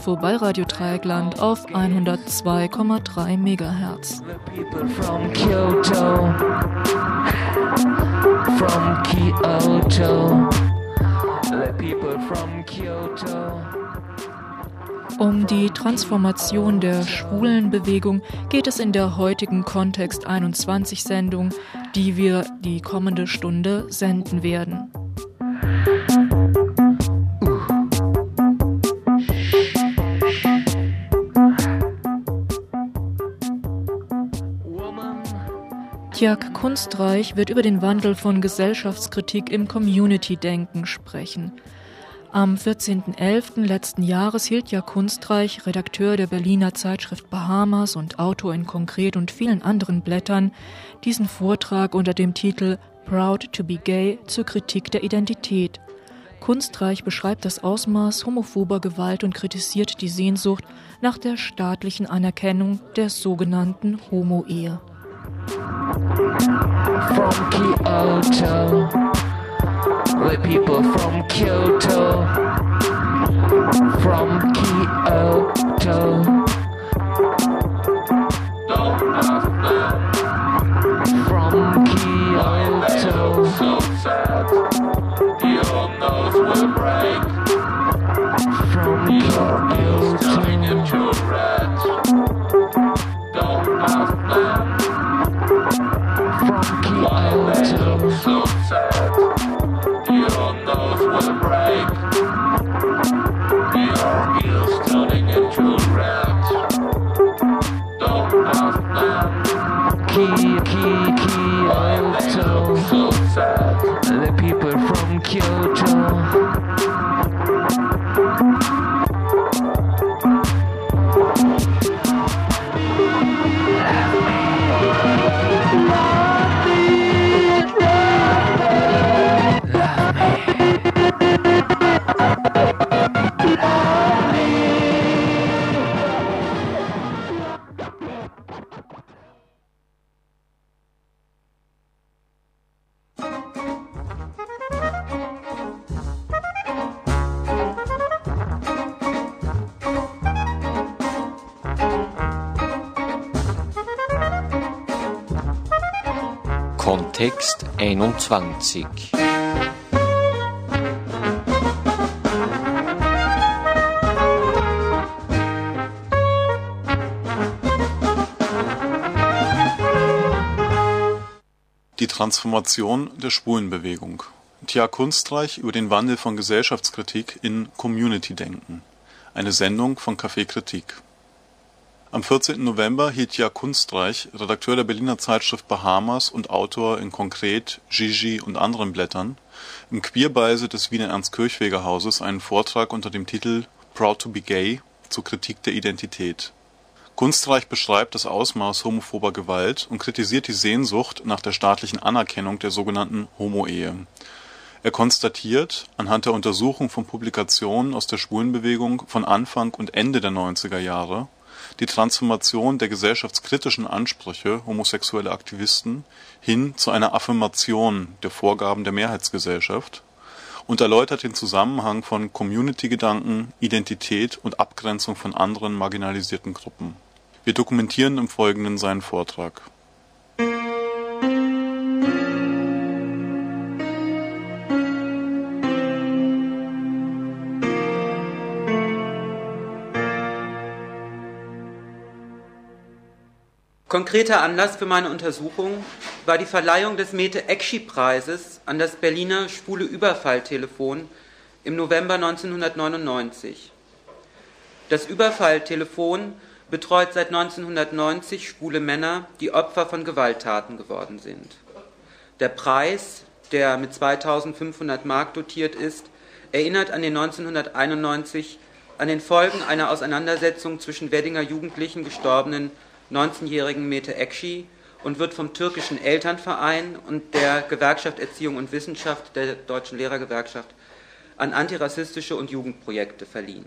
Tagesinfo bei Radio Dreieckland auf 102,3 MHz. Um die Transformation der schwulen Bewegung geht es in der heutigen Kontext 21 Sendung, die wir die kommende Stunde senden werden. Tjag Kunstreich wird über den Wandel von Gesellschaftskritik im Community-Denken sprechen. Am 14.11. letzten Jahres hielt ja Kunstreich, Redakteur der Berliner Zeitschrift Bahamas und Autor in Konkret und vielen anderen Blättern, diesen Vortrag unter dem Titel Proud to be Gay zur Kritik der Identität. Kunstreich beschreibt das Ausmaß homophober Gewalt und kritisiert die Sehnsucht nach der staatlichen Anerkennung der sogenannten Homo-Ehe. From Kyoto, the people from Kyoto, from Kyoto. Don't From Kyoto. So sad, will break. Them. Key, key, Kyoto. So sad. The people from Kyoto. Text 21 Die Transformation der Schwulenbewegung. Tia Kunstreich über den Wandel von Gesellschaftskritik in Community-Denken. Eine Sendung von Café Kritik am 14. November hielt Jahr Kunstreich, Redakteur der Berliner Zeitschrift Bahamas und Autor in Konkret, Gigi und anderen Blättern, im Queerbeise des Wiener Ernst-Kirchweger-Hauses einen Vortrag unter dem Titel Proud to be Gay zur Kritik der Identität. Kunstreich beschreibt das Ausmaß homophober Gewalt und kritisiert die Sehnsucht nach der staatlichen Anerkennung der sogenannten Homo-Ehe. Er konstatiert, anhand der Untersuchung von Publikationen aus der Schwulenbewegung von Anfang und Ende der 90er Jahre die Transformation der gesellschaftskritischen Ansprüche homosexueller Aktivisten hin zu einer Affirmation der Vorgaben der Mehrheitsgesellschaft und erläutert den Zusammenhang von Community-Gedanken, Identität und Abgrenzung von anderen marginalisierten Gruppen. Wir dokumentieren im Folgenden seinen Vortrag Konkreter Anlass für meine Untersuchung war die Verleihung des Mete-Ekschi-Preises an das Berliner Schwule Überfalltelefon im November 1999. Das Überfalltelefon betreut seit 1990 schwule Männer, die Opfer von Gewalttaten geworden sind. Der Preis, der mit 2500 Mark dotiert ist, erinnert an den 1991 an den Folgen einer Auseinandersetzung zwischen Weddinger Jugendlichen gestorbenen 19-jährigen Mete Ekşi und wird vom türkischen Elternverein und der Gewerkschaft Erziehung und Wissenschaft der Deutschen Lehrergewerkschaft an antirassistische und Jugendprojekte verliehen.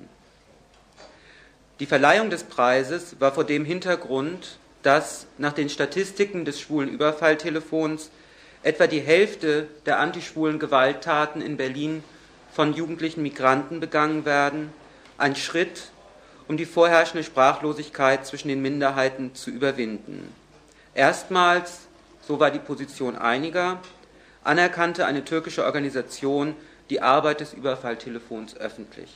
Die Verleihung des Preises war vor dem Hintergrund, dass nach den Statistiken des schwulen Überfalltelefons etwa die Hälfte der antischwulen Gewalttaten in Berlin von jugendlichen Migranten begangen werden, ein Schritt um die vorherrschende Sprachlosigkeit zwischen den Minderheiten zu überwinden. Erstmals, so war die Position einiger, anerkannte eine türkische Organisation die Arbeit des Überfalltelefons öffentlich.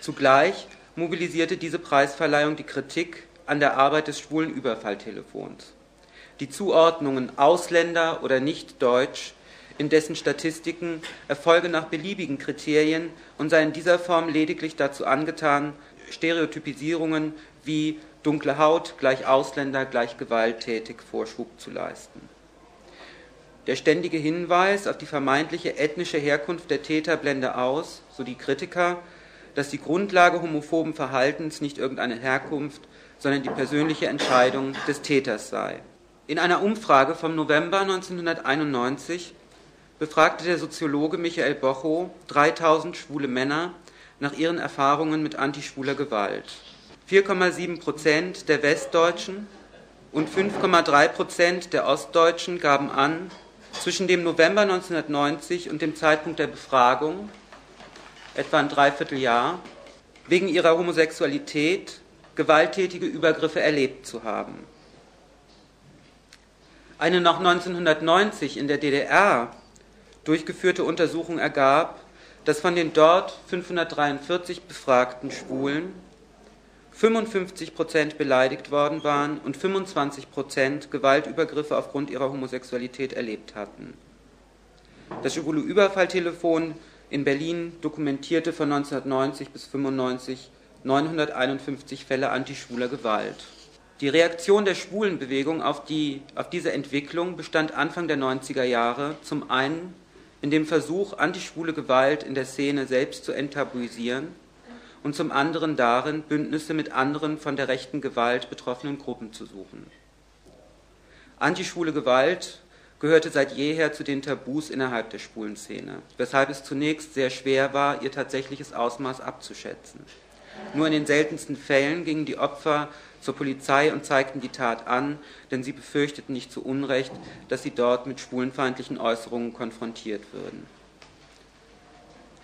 Zugleich mobilisierte diese Preisverleihung die Kritik an der Arbeit des schwulen Überfalltelefons. Die Zuordnungen Ausländer oder nicht deutsch in dessen Statistiken erfolge nach beliebigen Kriterien und sei in dieser Form lediglich dazu angetan, Stereotypisierungen wie dunkle Haut gleich Ausländer gleich gewalttätig Vorschub zu leisten. Der ständige Hinweis auf die vermeintliche ethnische Herkunft der Täter blende aus, so die Kritiker, dass die Grundlage homophoben Verhaltens nicht irgendeine Herkunft, sondern die persönliche Entscheidung des Täters sei. In einer Umfrage vom November 1991 befragte der Soziologe Michael Bocho 3000 schwule Männer nach ihren Erfahrungen mit antischwuler Gewalt. 4,7 Prozent der Westdeutschen und 5,3 Prozent der Ostdeutschen gaben an, zwischen dem November 1990 und dem Zeitpunkt der Befragung, etwa ein Dreivierteljahr, wegen ihrer Homosexualität gewalttätige Übergriffe erlebt zu haben. Eine noch 1990 in der DDR durchgeführte Untersuchung ergab, dass von den dort 543 befragten Schwulen 55 Prozent beleidigt worden waren und 25 Prozent Gewaltübergriffe aufgrund ihrer Homosexualität erlebt hatten. Das schwule Überfalltelefon in Berlin dokumentierte von 1990 bis 1995 951 Fälle antischwuler Gewalt. Die Reaktion der Schwulenbewegung auf, die, auf diese Entwicklung bestand Anfang der 90er Jahre zum einen in dem Versuch, antischwule Gewalt in der Szene selbst zu enttabuisieren und zum anderen darin, Bündnisse mit anderen von der rechten Gewalt betroffenen Gruppen zu suchen. Antischwule Gewalt gehörte seit jeher zu den Tabus innerhalb der schwulen Szene, weshalb es zunächst sehr schwer war, ihr tatsächliches Ausmaß abzuschätzen. Nur in den seltensten Fällen gingen die Opfer zur Polizei und zeigten die Tat an, denn sie befürchteten nicht zu Unrecht, dass sie dort mit schwulenfeindlichen Äußerungen konfrontiert würden.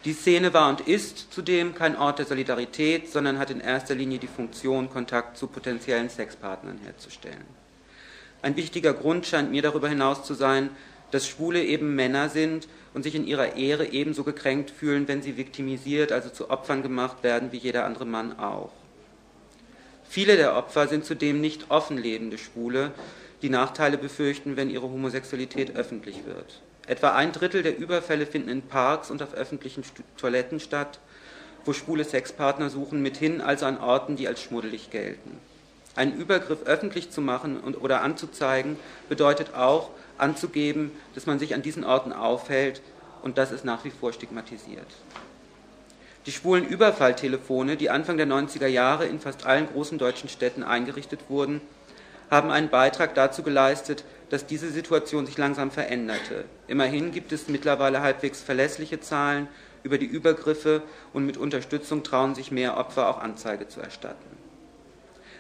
Die Szene war und ist zudem kein Ort der Solidarität, sondern hat in erster Linie die Funktion, Kontakt zu potenziellen Sexpartnern herzustellen. Ein wichtiger Grund scheint mir darüber hinaus zu sein, dass Schwule eben Männer sind und sich in ihrer Ehre ebenso gekränkt fühlen, wenn sie viktimisiert, also zu Opfern gemacht werden, wie jeder andere Mann auch. Viele der Opfer sind zudem nicht offen lebende Schwule, die Nachteile befürchten, wenn ihre Homosexualität öffentlich wird. Etwa ein Drittel der Überfälle finden in Parks und auf öffentlichen Toiletten statt, wo schwule Sexpartner suchen, mithin also an Orten, die als schmuddelig gelten. Einen Übergriff öffentlich zu machen und, oder anzuzeigen bedeutet auch anzugeben, dass man sich an diesen Orten aufhält und das ist nach wie vor stigmatisiert. Die schwulen Überfalltelefone, die Anfang der 90er Jahre in fast allen großen deutschen Städten eingerichtet wurden, haben einen Beitrag dazu geleistet, dass diese Situation sich langsam veränderte. Immerhin gibt es mittlerweile halbwegs verlässliche Zahlen über die Übergriffe und mit Unterstützung trauen sich mehr Opfer auch Anzeige zu erstatten.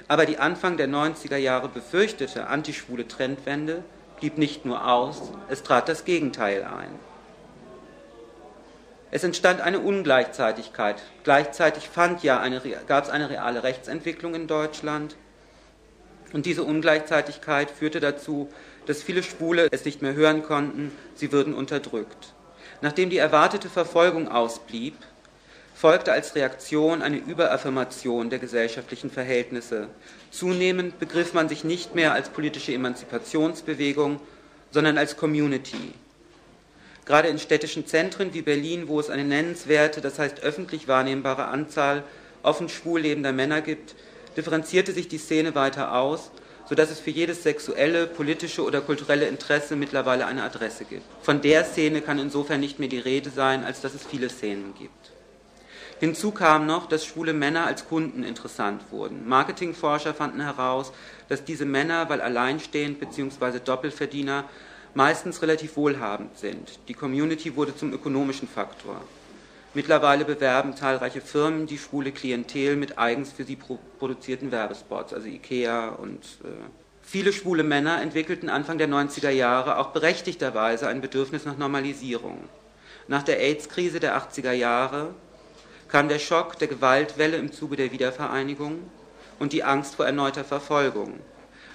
Aber die Anfang der 90er Jahre befürchtete antischwule Trendwende blieb nicht nur aus, es trat das Gegenteil ein. Es entstand eine Ungleichzeitigkeit. Gleichzeitig fand ja eine, gab es eine reale Rechtsentwicklung in Deutschland. Und diese Ungleichzeitigkeit führte dazu, dass viele Schwule es nicht mehr hören konnten, sie würden unterdrückt. Nachdem die erwartete Verfolgung ausblieb, folgte als Reaktion eine Überaffirmation der gesellschaftlichen Verhältnisse. Zunehmend begriff man sich nicht mehr als politische Emanzipationsbewegung, sondern als Community. Gerade in städtischen Zentren wie Berlin, wo es eine nennenswerte, das heißt öffentlich wahrnehmbare Anzahl offen schwul lebender Männer gibt, differenzierte sich die Szene weiter aus, sodass es für jedes sexuelle, politische oder kulturelle Interesse mittlerweile eine Adresse gibt. Von der Szene kann insofern nicht mehr die Rede sein, als dass es viele Szenen gibt. Hinzu kam noch, dass schwule Männer als Kunden interessant wurden. Marketingforscher fanden heraus, dass diese Männer, weil alleinstehend bzw. Doppelverdiener, meistens relativ wohlhabend sind. Die Community wurde zum ökonomischen Faktor. Mittlerweile bewerben zahlreiche Firmen die schwule Klientel mit eigens für sie produzierten Werbespots, also Ikea und äh, viele schwule Männer entwickelten Anfang der 90er Jahre auch berechtigterweise ein Bedürfnis nach Normalisierung. Nach der AIDS-Krise der 80er Jahre kam der Schock der Gewaltwelle im Zuge der Wiedervereinigung und die Angst vor erneuter Verfolgung.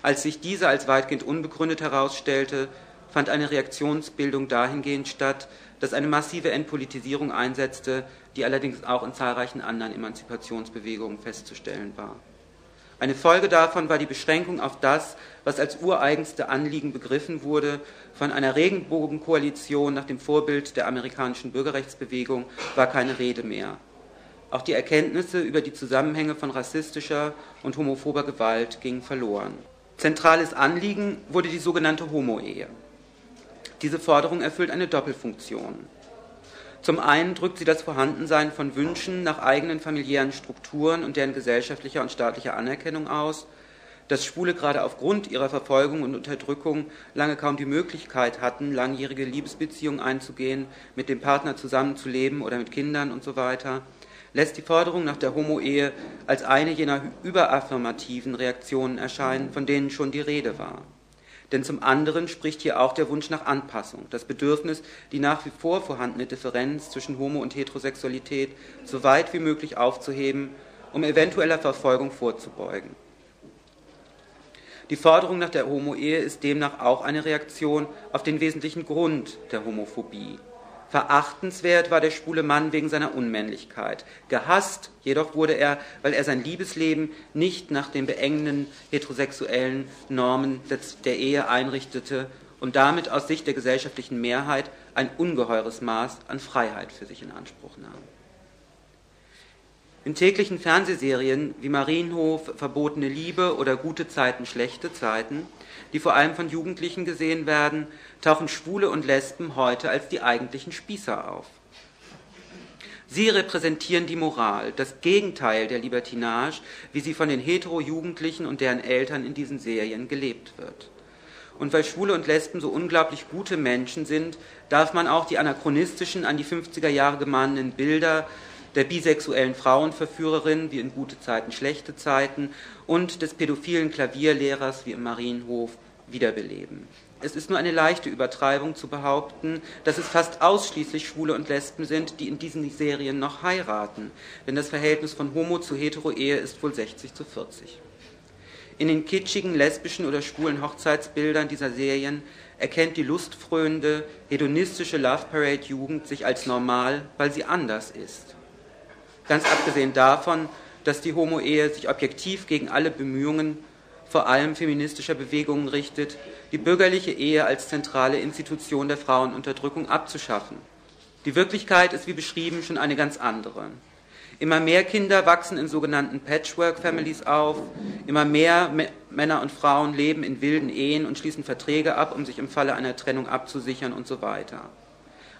Als sich diese als weitgehend unbegründet herausstellte, fand eine Reaktionsbildung dahingehend statt, dass eine massive Entpolitisierung einsetzte, die allerdings auch in zahlreichen anderen Emanzipationsbewegungen festzustellen war. Eine Folge davon war die Beschränkung auf das, was als ureigenste Anliegen begriffen wurde. Von einer Regenbogenkoalition nach dem Vorbild der amerikanischen Bürgerrechtsbewegung war keine Rede mehr. Auch die Erkenntnisse über die Zusammenhänge von rassistischer und homophober Gewalt gingen verloren. Zentrales Anliegen wurde die sogenannte Homo-Ehe. Diese Forderung erfüllt eine Doppelfunktion. Zum einen drückt sie das Vorhandensein von Wünschen nach eigenen familiären Strukturen und deren gesellschaftlicher und staatlicher Anerkennung aus, dass Schwule gerade aufgrund ihrer Verfolgung und Unterdrückung lange kaum die Möglichkeit hatten, langjährige Liebesbeziehungen einzugehen, mit dem Partner zusammenzuleben oder mit Kindern und so weiter, lässt die Forderung nach der Homo-Ehe als eine jener überaffirmativen Reaktionen erscheinen, von denen schon die Rede war. Denn zum anderen spricht hier auch der Wunsch nach Anpassung, das Bedürfnis, die nach wie vor vorhandene Differenz zwischen Homo- und Heterosexualität so weit wie möglich aufzuheben, um eventueller Verfolgung vorzubeugen. Die Forderung nach der Homo-Ehe ist demnach auch eine Reaktion auf den wesentlichen Grund der Homophobie, Verachtenswert war der schwule Mann wegen seiner Unmännlichkeit. Gehasst jedoch wurde er, weil er sein Liebesleben nicht nach den beengenden heterosexuellen Normen der Ehe einrichtete und damit aus Sicht der gesellschaftlichen Mehrheit ein ungeheures Maß an Freiheit für sich in Anspruch nahm. In täglichen Fernsehserien wie Marienhof, Verbotene Liebe oder Gute Zeiten, schlechte Zeiten die vor allem von Jugendlichen gesehen werden, tauchen Schwule und Lesben heute als die eigentlichen Spießer auf. Sie repräsentieren die Moral, das Gegenteil der Libertinage, wie sie von den hetero-Jugendlichen und deren Eltern in diesen Serien gelebt wird. Und weil Schwule und Lesben so unglaublich gute Menschen sind, darf man auch die anachronistischen, an die 50er Jahre gemahnenen Bilder der bisexuellen Frauenverführerin wie in gute Zeiten, schlechte Zeiten und des pädophilen Klavierlehrers wie im Marienhof wiederbeleben. Es ist nur eine leichte Übertreibung zu behaupten, dass es fast ausschließlich Schwule und Lesben sind, die in diesen Serien noch heiraten, denn das Verhältnis von Homo zu Hetero-Ehe ist wohl 60 zu 40. In den kitschigen lesbischen oder schwulen Hochzeitsbildern dieser Serien erkennt die lustfröhnde, hedonistische Love Parade Jugend sich als normal, weil sie anders ist. Ganz abgesehen davon, dass die Homo-Ehe sich objektiv gegen alle Bemühungen, vor allem feministischer Bewegungen richtet, die bürgerliche Ehe als zentrale Institution der Frauenunterdrückung abzuschaffen. Die Wirklichkeit ist wie beschrieben schon eine ganz andere. Immer mehr Kinder wachsen in sogenannten Patchwork-Families auf, immer mehr Männer und Frauen leben in wilden Ehen und schließen Verträge ab, um sich im Falle einer Trennung abzusichern und so weiter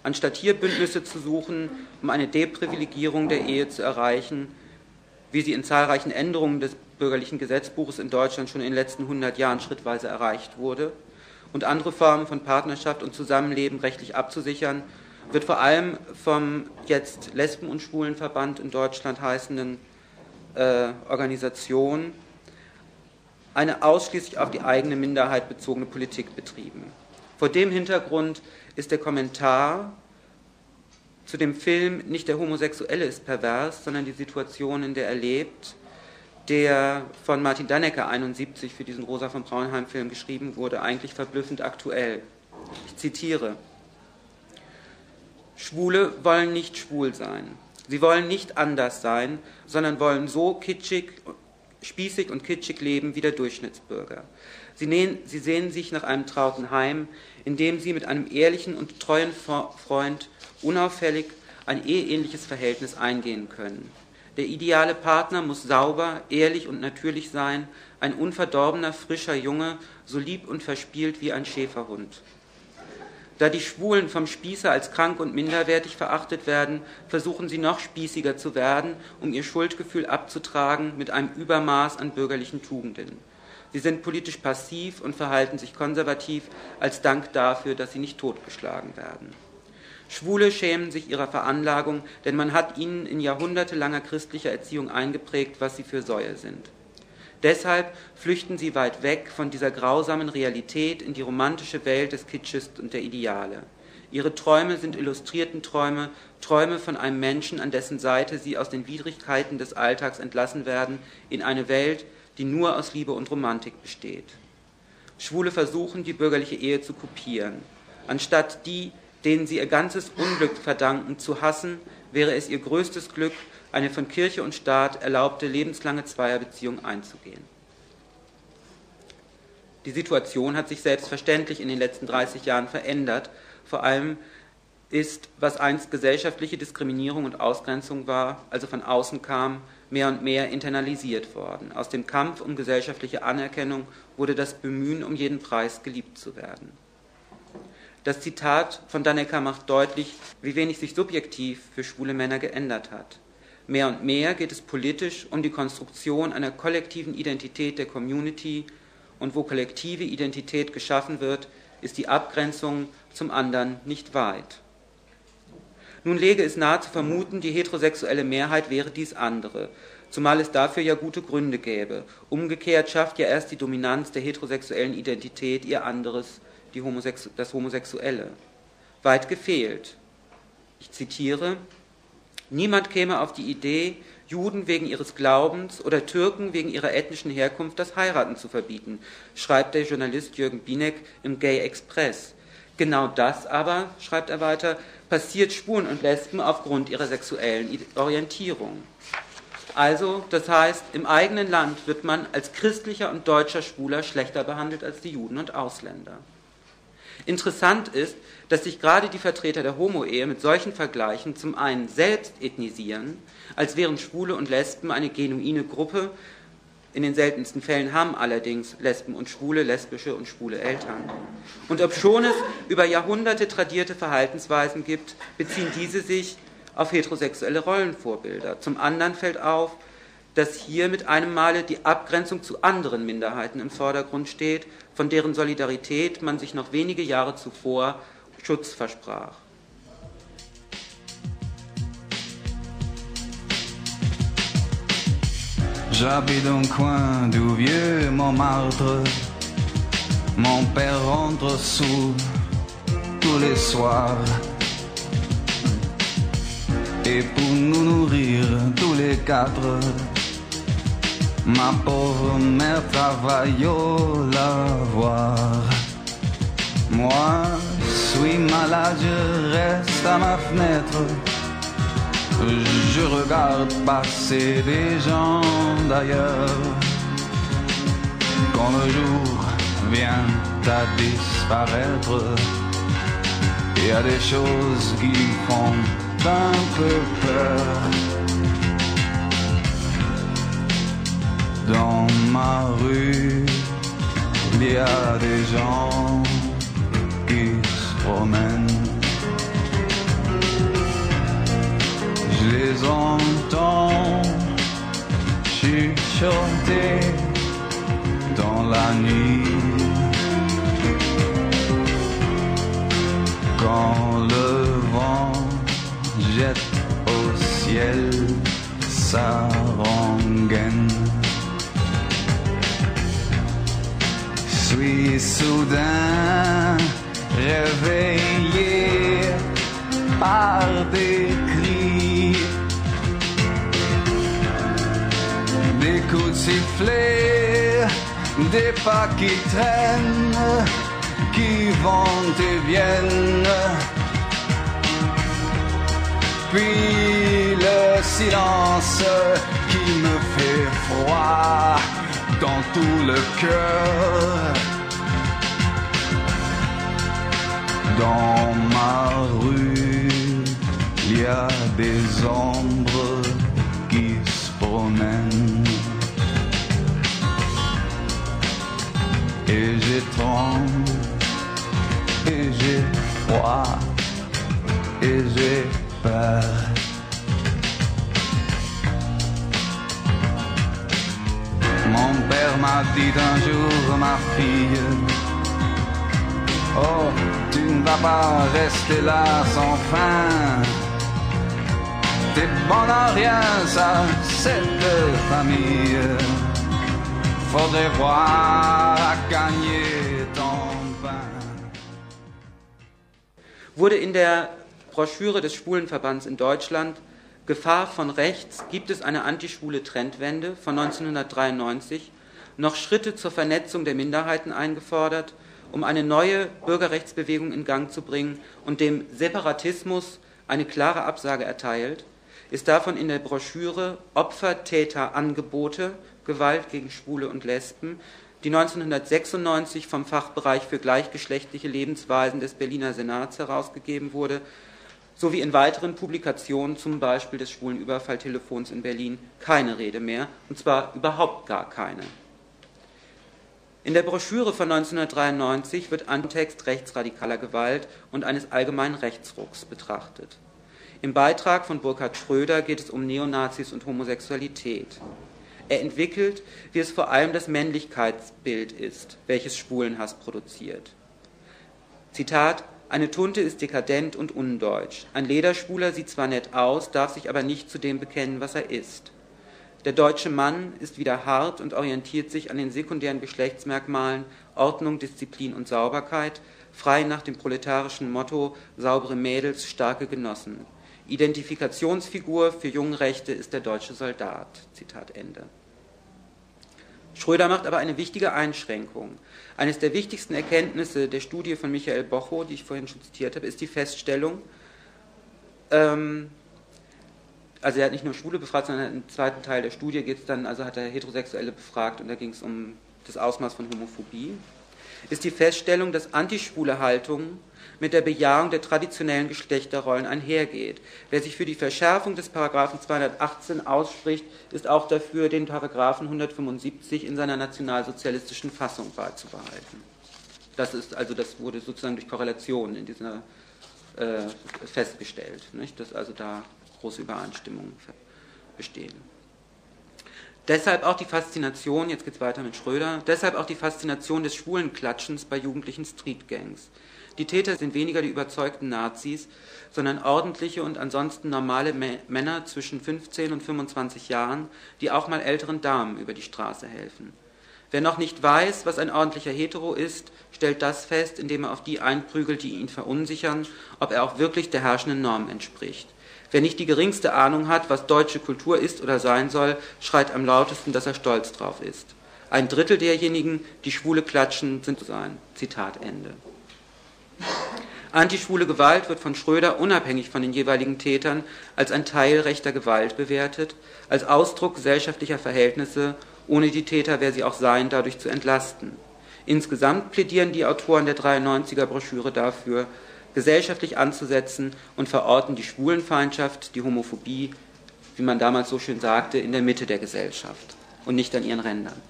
anstatt hier Bündnisse zu suchen, um eine Deprivilegierung der Ehe zu erreichen, wie sie in zahlreichen Änderungen des bürgerlichen Gesetzbuches in Deutschland schon in den letzten 100 Jahren schrittweise erreicht wurde, und andere Formen von Partnerschaft und Zusammenleben rechtlich abzusichern, wird vor allem vom jetzt Lesben- und Schwulenverband in Deutschland heißenden äh, Organisation eine ausschließlich auf die eigene Minderheit bezogene Politik betrieben. Vor dem Hintergrund ist der Kommentar zu dem Film nicht der Homosexuelle ist pervers, sondern die Situation, in der er lebt, der von Martin Dannecker 71 für diesen Rosa von Braunheim-Film geschrieben wurde, eigentlich verblüffend aktuell. Ich zitiere: Schwule wollen nicht schwul sein. Sie wollen nicht anders sein, sondern wollen so kitschig, spießig und kitschig leben wie der Durchschnittsbürger. Sie, sie sehnen sich nach einem trauten Heim, in dem sie mit einem ehrlichen und treuen Freund unauffällig ein eheähnliches Verhältnis eingehen können. Der ideale Partner muss sauber, ehrlich und natürlich sein, ein unverdorbener, frischer Junge, so lieb und verspielt wie ein Schäferhund. Da die Schwulen vom Spießer als krank und minderwertig verachtet werden, versuchen sie noch spießiger zu werden, um ihr Schuldgefühl abzutragen mit einem Übermaß an bürgerlichen Tugenden. Sie sind politisch passiv und verhalten sich konservativ als Dank dafür, dass sie nicht totgeschlagen werden. Schwule schämen sich ihrer Veranlagung, denn man hat ihnen in jahrhundertelanger christlicher Erziehung eingeprägt, was sie für Säue sind. Deshalb flüchten sie weit weg von dieser grausamen Realität in die romantische Welt des Kitsches und der Ideale. Ihre Träume sind illustrierten Träume, Träume von einem Menschen, an dessen Seite sie aus den Widrigkeiten des Alltags entlassen werden, in eine Welt, die nur aus Liebe und Romantik besteht. Schwule versuchen, die bürgerliche Ehe zu kopieren. Anstatt die, denen sie ihr ganzes Unglück verdanken, zu hassen, wäre es ihr größtes Glück, eine von Kirche und Staat erlaubte lebenslange Zweierbeziehung einzugehen. Die Situation hat sich selbstverständlich in den letzten 30 Jahren verändert. Vor allem ist, was einst gesellschaftliche Diskriminierung und Ausgrenzung war, also von außen kam, mehr und mehr internalisiert worden. Aus dem Kampf um gesellschaftliche Anerkennung wurde das Bemühen, um jeden Preis geliebt zu werden. Das Zitat von Dannecker macht deutlich, wie wenig sich subjektiv für schwule Männer geändert hat. Mehr und mehr geht es politisch um die Konstruktion einer kollektiven Identität der Community und wo kollektive Identität geschaffen wird, ist die Abgrenzung zum anderen nicht weit. Nun läge es nahe zu vermuten, die heterosexuelle Mehrheit wäre dies andere, zumal es dafür ja gute Gründe gäbe. Umgekehrt schafft ja erst die Dominanz der heterosexuellen Identität ihr anderes die Homosexu das Homosexuelle. Weit gefehlt. Ich zitiere, niemand käme auf die Idee, Juden wegen ihres Glaubens oder Türken wegen ihrer ethnischen Herkunft das Heiraten zu verbieten, schreibt der Journalist Jürgen Binek im Gay Express. Genau das aber, schreibt er weiter, passiert Schwulen und Lesben aufgrund ihrer sexuellen Orientierung. Also, das heißt, im eigenen Land wird man als christlicher und deutscher Schwuler schlechter behandelt als die Juden und Ausländer. Interessant ist, dass sich gerade die Vertreter der Homo-Ehe mit solchen Vergleichen zum einen selbst ethnisieren, als wären Schwule und Lesben eine genuine Gruppe, in den seltensten Fällen haben allerdings Lesben und Schwule lesbische und schwule Eltern. Und obschon es über Jahrhunderte tradierte Verhaltensweisen gibt, beziehen diese sich auf heterosexuelle Rollenvorbilder. Zum anderen fällt auf, dass hier mit einem Male die Abgrenzung zu anderen Minderheiten im Vordergrund steht, von deren Solidarität man sich noch wenige Jahre zuvor Schutz versprach. J'habite un coin du vieux Montmartre. Mon père rentre sous tous les soirs. Et pour nous nourrir tous les quatre, Ma pauvre mère travaille au lavoir. Moi, suis malade, je reste à ma fenêtre. Je regarde passer des gens d'ailleurs. Quand le jour vient à disparaître, il y a des choses qui font un peu peur. dans ma rue, il y a des gens qui se promènent. Je les entends chuchoter dans la nuit. Quand le vent jette au ciel sa rengaine. suis soudain réveillé par des sifflet, des pas qui traînent, qui vont et viennent. puis le silence qui me fait froid dans tout le cœur. Dans ma rue, il y a des ombres et j'ai peur. Mon père m'a dit un jour, ma fille, oh, tu ne vas pas rester là sans fin. T'es bon à rien, ça, cette famille. Faudrait voir à gagner ton pain. Wurde in der Broschüre des Schwulenverbands in Deutschland Gefahr von rechts gibt es eine antischwule Trendwende von 1993 noch Schritte zur Vernetzung der Minderheiten eingefordert, um eine neue Bürgerrechtsbewegung in Gang zu bringen und dem Separatismus eine klare Absage erteilt, ist davon in der Broschüre Opfer, Täter, Angebote Gewalt gegen Schwule und Lesben, die 1996 vom Fachbereich für gleichgeschlechtliche Lebensweisen des Berliner Senats herausgegeben wurde, sowie in weiteren Publikationen, zum Beispiel des schwulen Überfalltelefons in Berlin, keine Rede mehr, und zwar überhaupt gar keine. In der Broschüre von 1993 wird Antext rechtsradikaler Gewalt und eines allgemeinen Rechtsrucks betrachtet. Im Beitrag von Burkhard Schröder geht es um Neonazis und Homosexualität. Er entwickelt, wie es vor allem das Männlichkeitsbild ist, welches Schwulenhass produziert. Zitat eine Tunte ist dekadent und undeutsch. Ein Lederschwuler sieht zwar nett aus, darf sich aber nicht zu dem bekennen, was er ist. Der deutsche Mann ist wieder hart und orientiert sich an den sekundären Geschlechtsmerkmalen Ordnung, Disziplin und Sauberkeit, frei nach dem proletarischen Motto saubere Mädels, starke Genossen. Identifikationsfigur für Jungrechte ist der deutsche Soldat. Zitat Ende. Schröder macht aber eine wichtige Einschränkung. Eines der wichtigsten Erkenntnisse der Studie von Michael Bocho, die ich vorhin schon zitiert habe, ist die Feststellung, ähm, also er hat nicht nur Schwule befragt, sondern im zweiten Teil der Studie geht es dann, also hat er Heterosexuelle befragt und da ging es um das Ausmaß von Homophobie, ist die Feststellung, dass antischwule Haltungen mit der Bejahung der traditionellen Geschlechterrollen einhergeht. Wer sich für die Verschärfung des Paragraphen 218 ausspricht, ist auch dafür, den Paragraphen 175 in seiner nationalsozialistischen Fassung beizubehalten. Das ist also, das wurde sozusagen durch Korrelation in dieser äh, festgestellt, nicht? dass also da große Übereinstimmungen bestehen. Deshalb auch die Faszination, jetzt geht es weiter mit Schröder, deshalb auch die Faszination des schwulen Klatschens bei jugendlichen Streetgangs. Die Täter sind weniger die überzeugten Nazis, sondern ordentliche und ansonsten normale Männer zwischen 15 und 25 Jahren, die auch mal älteren Damen über die Straße helfen. Wer noch nicht weiß, was ein ordentlicher Hetero ist, stellt das fest, indem er auf die einprügelt, die ihn verunsichern, ob er auch wirklich der herrschenden Norm entspricht. Wer nicht die geringste Ahnung hat, was deutsche Kultur ist oder sein soll, schreit am lautesten, dass er stolz drauf ist. Ein Drittel derjenigen, die Schwule klatschen, sind sein. Zitat Ende. Antischwule Gewalt wird von Schröder unabhängig von den jeweiligen Tätern als ein Teil rechter Gewalt bewertet, als Ausdruck gesellschaftlicher Verhältnisse, ohne die Täter, wer sie auch seien, dadurch zu entlasten. Insgesamt plädieren die Autoren der 93er Broschüre dafür, gesellschaftlich anzusetzen und verorten die Schwulenfeindschaft, die Homophobie, wie man damals so schön sagte, in der Mitte der Gesellschaft und nicht an ihren Rändern.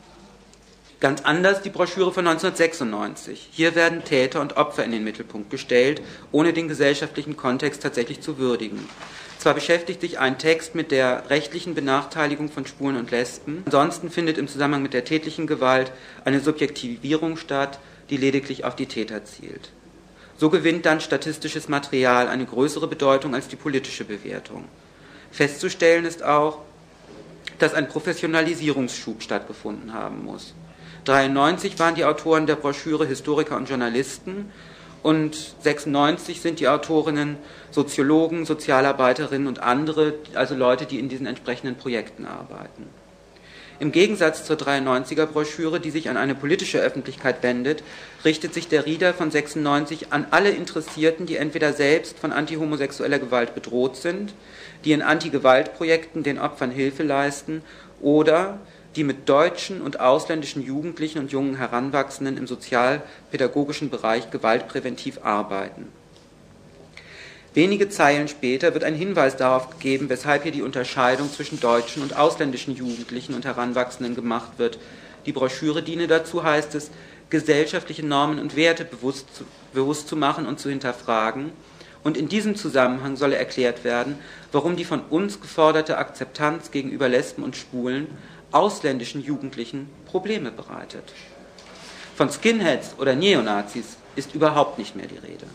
Ganz anders die Broschüre von 1996. Hier werden Täter und Opfer in den Mittelpunkt gestellt, ohne den gesellschaftlichen Kontext tatsächlich zu würdigen. Zwar beschäftigt sich ein Text mit der rechtlichen Benachteiligung von Schwulen und Lesben, ansonsten findet im Zusammenhang mit der tätlichen Gewalt eine Subjektivierung statt, die lediglich auf die Täter zielt. So gewinnt dann statistisches Material eine größere Bedeutung als die politische Bewertung. Festzustellen ist auch, dass ein Professionalisierungsschub stattgefunden haben muss. 1993 waren die Autoren der Broschüre Historiker und Journalisten und 96 sind die Autorinnen Soziologen, Sozialarbeiterinnen und andere, also Leute, die in diesen entsprechenden Projekten arbeiten. Im Gegensatz zur 93er Broschüre, die sich an eine politische Öffentlichkeit wendet, richtet sich der Rieder von 96 an alle Interessierten, die entweder selbst von antihomosexueller Gewalt bedroht sind, die in Anti-Gewalt-Projekten den Opfern Hilfe leisten oder die mit deutschen und ausländischen Jugendlichen und jungen Heranwachsenden im sozialpädagogischen Bereich gewaltpräventiv arbeiten. Wenige Zeilen später wird ein Hinweis darauf gegeben, weshalb hier die Unterscheidung zwischen deutschen und ausländischen Jugendlichen und Heranwachsenden gemacht wird. Die Broschüre diene dazu, heißt es, gesellschaftliche Normen und Werte bewusst zu, bewusst zu machen und zu hinterfragen. Und in diesem Zusammenhang solle erklärt werden, warum die von uns geforderte Akzeptanz gegenüber Lesben und Schwulen ausländischen Jugendlichen Probleme bereitet. Von Skinheads oder Neonazis ist überhaupt nicht mehr die Rede.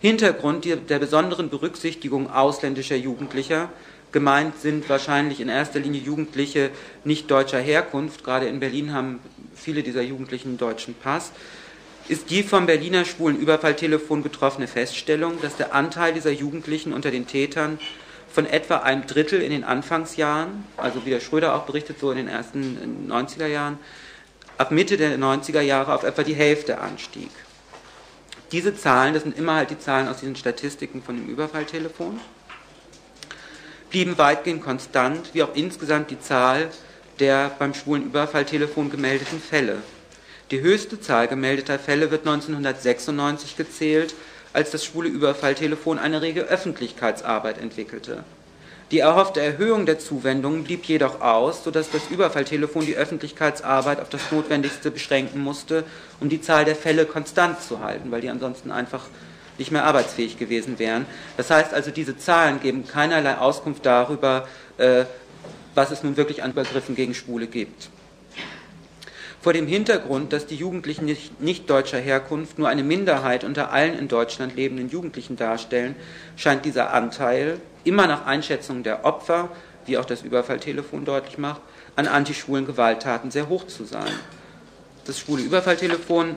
Hintergrund der besonderen Berücksichtigung ausländischer Jugendlicher, gemeint sind wahrscheinlich in erster Linie Jugendliche nicht deutscher Herkunft, gerade in Berlin haben viele dieser Jugendlichen einen deutschen Pass, ist die vom Berliner schwulen Überfalltelefon getroffene Feststellung, dass der Anteil dieser Jugendlichen unter den Tätern von etwa einem Drittel in den Anfangsjahren, also wie der Schröder auch berichtet, so in den ersten 90er Jahren, ab Mitte der 90er Jahre auf etwa die Hälfte anstieg. Diese Zahlen, das sind immer halt die Zahlen aus diesen Statistiken von dem Überfalltelefon, blieben weitgehend konstant, wie auch insgesamt die Zahl der beim schwulen Überfalltelefon gemeldeten Fälle. Die höchste Zahl gemeldeter Fälle wird 1996 gezählt, als das schwule Überfalltelefon eine rege Öffentlichkeitsarbeit entwickelte. Die erhoffte Erhöhung der Zuwendungen blieb jedoch aus, sodass das Überfalltelefon die Öffentlichkeitsarbeit auf das Notwendigste beschränken musste, um die Zahl der Fälle konstant zu halten, weil die ansonsten einfach nicht mehr arbeitsfähig gewesen wären. Das heißt also, diese Zahlen geben keinerlei Auskunft darüber, äh, was es nun wirklich an Übergriffen gegen Schwule gibt. Vor dem Hintergrund, dass die Jugendlichen nicht, nicht, deutscher Herkunft nur eine Minderheit unter allen in Deutschland lebenden Jugendlichen darstellen, scheint dieser Anteil, immer nach Einschätzung der Opfer, wie auch das Überfalltelefon deutlich macht, an antischwulen Gewalttaten sehr hoch zu sein. Das schwule Überfalltelefon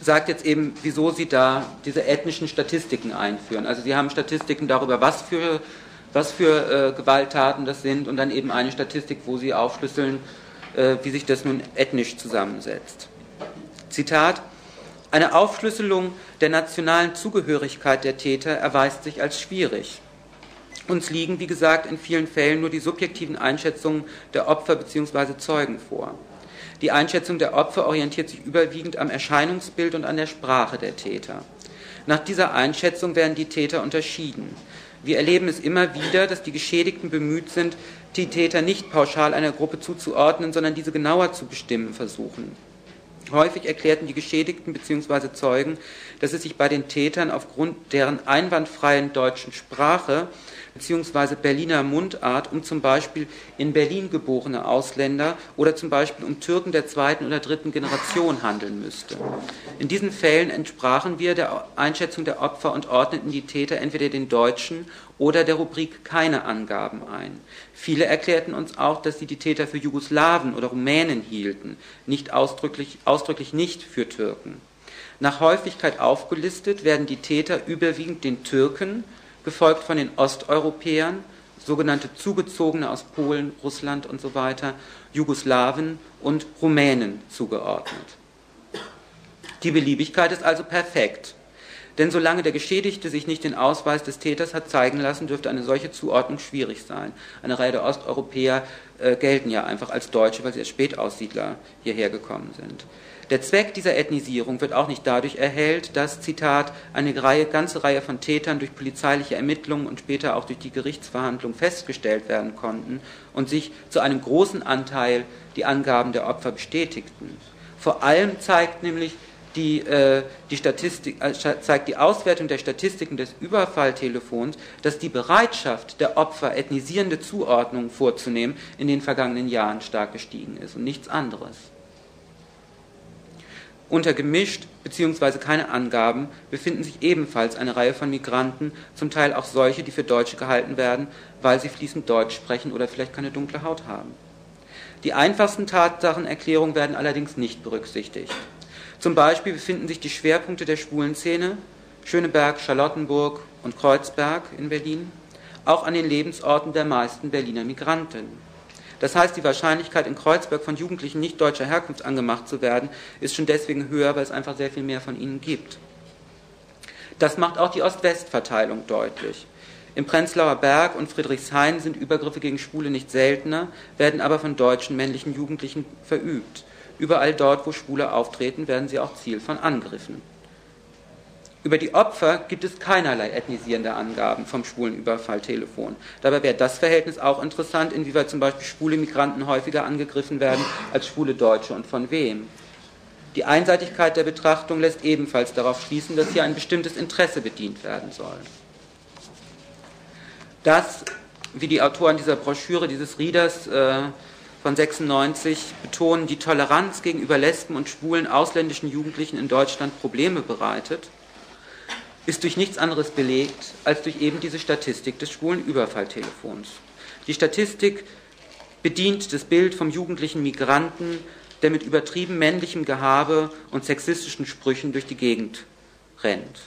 sagt jetzt eben, wieso sie da diese ethnischen Statistiken einführen. Also sie haben Statistiken darüber, was für, was für äh, Gewalttaten das sind und dann eben eine Statistik, wo sie aufschlüsseln, wie sich das nun ethnisch zusammensetzt. Zitat Eine Aufschlüsselung der nationalen Zugehörigkeit der Täter erweist sich als schwierig. Uns liegen, wie gesagt, in vielen Fällen nur die subjektiven Einschätzungen der Opfer bzw. Zeugen vor. Die Einschätzung der Opfer orientiert sich überwiegend am Erscheinungsbild und an der Sprache der Täter. Nach dieser Einschätzung werden die Täter unterschieden. Wir erleben es immer wieder, dass die Geschädigten bemüht sind, die Täter nicht pauschal einer Gruppe zuzuordnen, sondern diese genauer zu bestimmen versuchen. Häufig erklärten die Geschädigten bzw. Zeugen, dass es sich bei den Tätern aufgrund deren einwandfreien deutschen Sprache beziehungsweise Berliner Mundart um zum Beispiel in Berlin geborene Ausländer oder zum Beispiel um Türken der zweiten oder dritten Generation handeln müsste. In diesen Fällen entsprachen wir der Einschätzung der Opfer und ordneten die Täter entweder den Deutschen oder der Rubrik keine Angaben ein. Viele erklärten uns auch, dass sie die Täter für Jugoslawen oder Rumänen hielten, nicht ausdrücklich, ausdrücklich nicht für Türken. Nach Häufigkeit aufgelistet werden die Täter überwiegend den Türken, gefolgt von den Osteuropäern, sogenannte Zugezogene aus Polen, Russland und so weiter, Jugoslawen und Rumänen zugeordnet. Die Beliebigkeit ist also perfekt. Denn solange der Geschädigte sich nicht den Ausweis des Täters hat zeigen lassen, dürfte eine solche Zuordnung schwierig sein. Eine Reihe der Osteuropäer äh, gelten ja einfach als Deutsche, weil sie als Spätaussiedler hierher gekommen sind. Der Zweck dieser Ethnisierung wird auch nicht dadurch erhellt, dass, Zitat, eine Reihe, ganze Reihe von Tätern durch polizeiliche Ermittlungen und später auch durch die Gerichtsverhandlung festgestellt werden konnten und sich zu einem großen Anteil die Angaben der Opfer bestätigten. Vor allem zeigt nämlich die, äh, die Statistik, äh, zeigt die Auswertung der Statistiken des Überfalltelefons, dass die Bereitschaft der Opfer, ethnisierende Zuordnungen vorzunehmen, in den vergangenen Jahren stark gestiegen ist und nichts anderes. Unter gemischt bzw. keine Angaben befinden sich ebenfalls eine Reihe von Migranten, zum Teil auch solche, die für Deutsche gehalten werden, weil sie fließend Deutsch sprechen oder vielleicht keine dunkle Haut haben. Die einfachsten Tatsachenerklärungen werden allerdings nicht berücksichtigt. Zum Beispiel befinden sich die Schwerpunkte der schwulen Szene Schöneberg, Charlottenburg und Kreuzberg in Berlin auch an den Lebensorten der meisten Berliner Migranten. Das heißt, die Wahrscheinlichkeit, in Kreuzberg von Jugendlichen nicht deutscher Herkunft angemacht zu werden, ist schon deswegen höher, weil es einfach sehr viel mehr von ihnen gibt. Das macht auch die Ost-West-Verteilung deutlich. Im Prenzlauer Berg und Friedrichshain sind Übergriffe gegen Schwule nicht seltener, werden aber von deutschen männlichen Jugendlichen verübt. Überall dort, wo Schwule auftreten, werden sie auch Ziel von Angriffen. Über die Opfer gibt es keinerlei ethnisierende Angaben vom schwulen Überfalltelefon. Dabei wäre das Verhältnis auch interessant, inwieweit zum Beispiel schwule Migranten häufiger angegriffen werden als schwule Deutsche und von wem. Die Einseitigkeit der Betrachtung lässt ebenfalls darauf schließen, dass hier ein bestimmtes Interesse bedient werden soll. Das, wie die Autoren dieser Broschüre, dieses Readers äh, von 96 betonen, die Toleranz gegenüber Lesben und schwulen ausländischen Jugendlichen in Deutschland Probleme bereitet, ist durch nichts anderes belegt als durch eben diese Statistik des schwulen Überfalltelefons. Die Statistik bedient das Bild vom jugendlichen Migranten, der mit übertrieben männlichem Gehabe und sexistischen Sprüchen durch die Gegend rennt.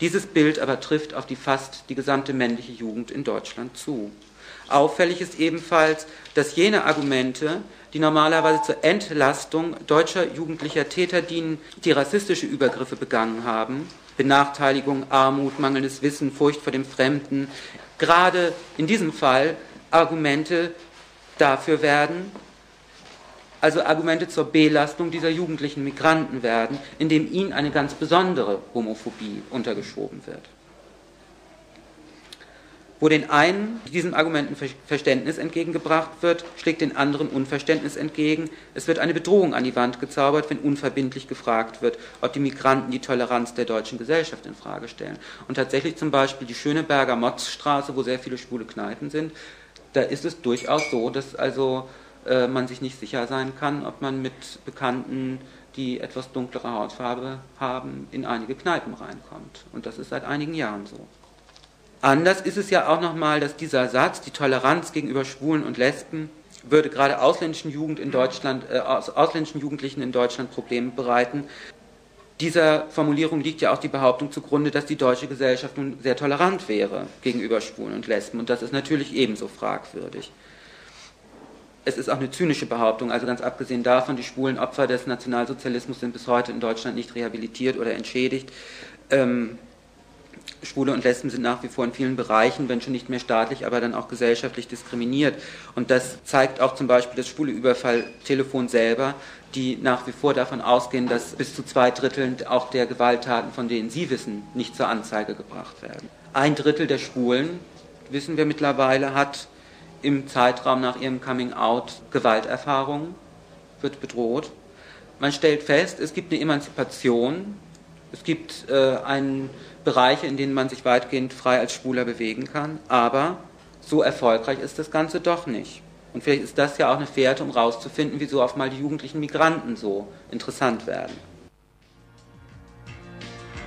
Dieses Bild aber trifft auf die fast die gesamte männliche Jugend in Deutschland zu. Auffällig ist ebenfalls, dass jene Argumente, die normalerweise zur Entlastung deutscher jugendlicher Täter dienen, die rassistische Übergriffe begangen haben, Benachteiligung, Armut, mangelndes Wissen, Furcht vor dem Fremden, gerade in diesem Fall Argumente dafür werden, also Argumente zur Belastung dieser jugendlichen Migranten werden, indem ihnen eine ganz besondere Homophobie untergeschoben wird wo den einen diesen Argumenten Verständnis entgegengebracht wird, schlägt den anderen Unverständnis entgegen. Es wird eine Bedrohung an die Wand gezaubert, wenn unverbindlich gefragt wird, ob die Migranten die Toleranz der deutschen Gesellschaft in Frage stellen. Und tatsächlich zum Beispiel die Schöneberger Motzstraße, wo sehr viele schwule Kneipen sind, da ist es durchaus so, dass also äh, man sich nicht sicher sein kann, ob man mit Bekannten die etwas dunklere Hautfarbe haben, in einige Kneipen reinkommt. Und das ist seit einigen Jahren so. Anders ist es ja auch nochmal, dass dieser Satz, die Toleranz gegenüber Schwulen und Lesben, würde gerade ausländischen Jugend in Deutschland, äh, ausländischen Jugendlichen in Deutschland Probleme bereiten. Dieser Formulierung liegt ja auch die Behauptung zugrunde, dass die deutsche Gesellschaft nun sehr tolerant wäre gegenüber Schwulen und Lesben. Und das ist natürlich ebenso fragwürdig. Es ist auch eine zynische Behauptung, also ganz abgesehen davon, die schwulen Opfer des Nationalsozialismus sind bis heute in Deutschland nicht rehabilitiert oder entschädigt. Ähm, Schwule und Lesben sind nach wie vor in vielen Bereichen, wenn schon nicht mehr staatlich, aber dann auch gesellschaftlich diskriminiert. Und das zeigt auch zum Beispiel das schwule Überfalltelefon selber, die nach wie vor davon ausgehen, dass bis zu zwei Dritteln auch der Gewalttaten, von denen Sie wissen, nicht zur Anzeige gebracht werden. Ein Drittel der Schwulen, wissen wir mittlerweile, hat im Zeitraum nach ihrem Coming-out Gewalterfahrungen, wird bedroht. Man stellt fest, es gibt eine Emanzipation, es gibt äh, einen Bereiche, in denen man sich weitgehend frei als Schwuler bewegen kann, aber so erfolgreich ist das Ganze doch nicht. Und vielleicht ist das ja auch eine Fährte, um herauszufinden, wieso auf mal die jugendlichen Migranten so interessant werden.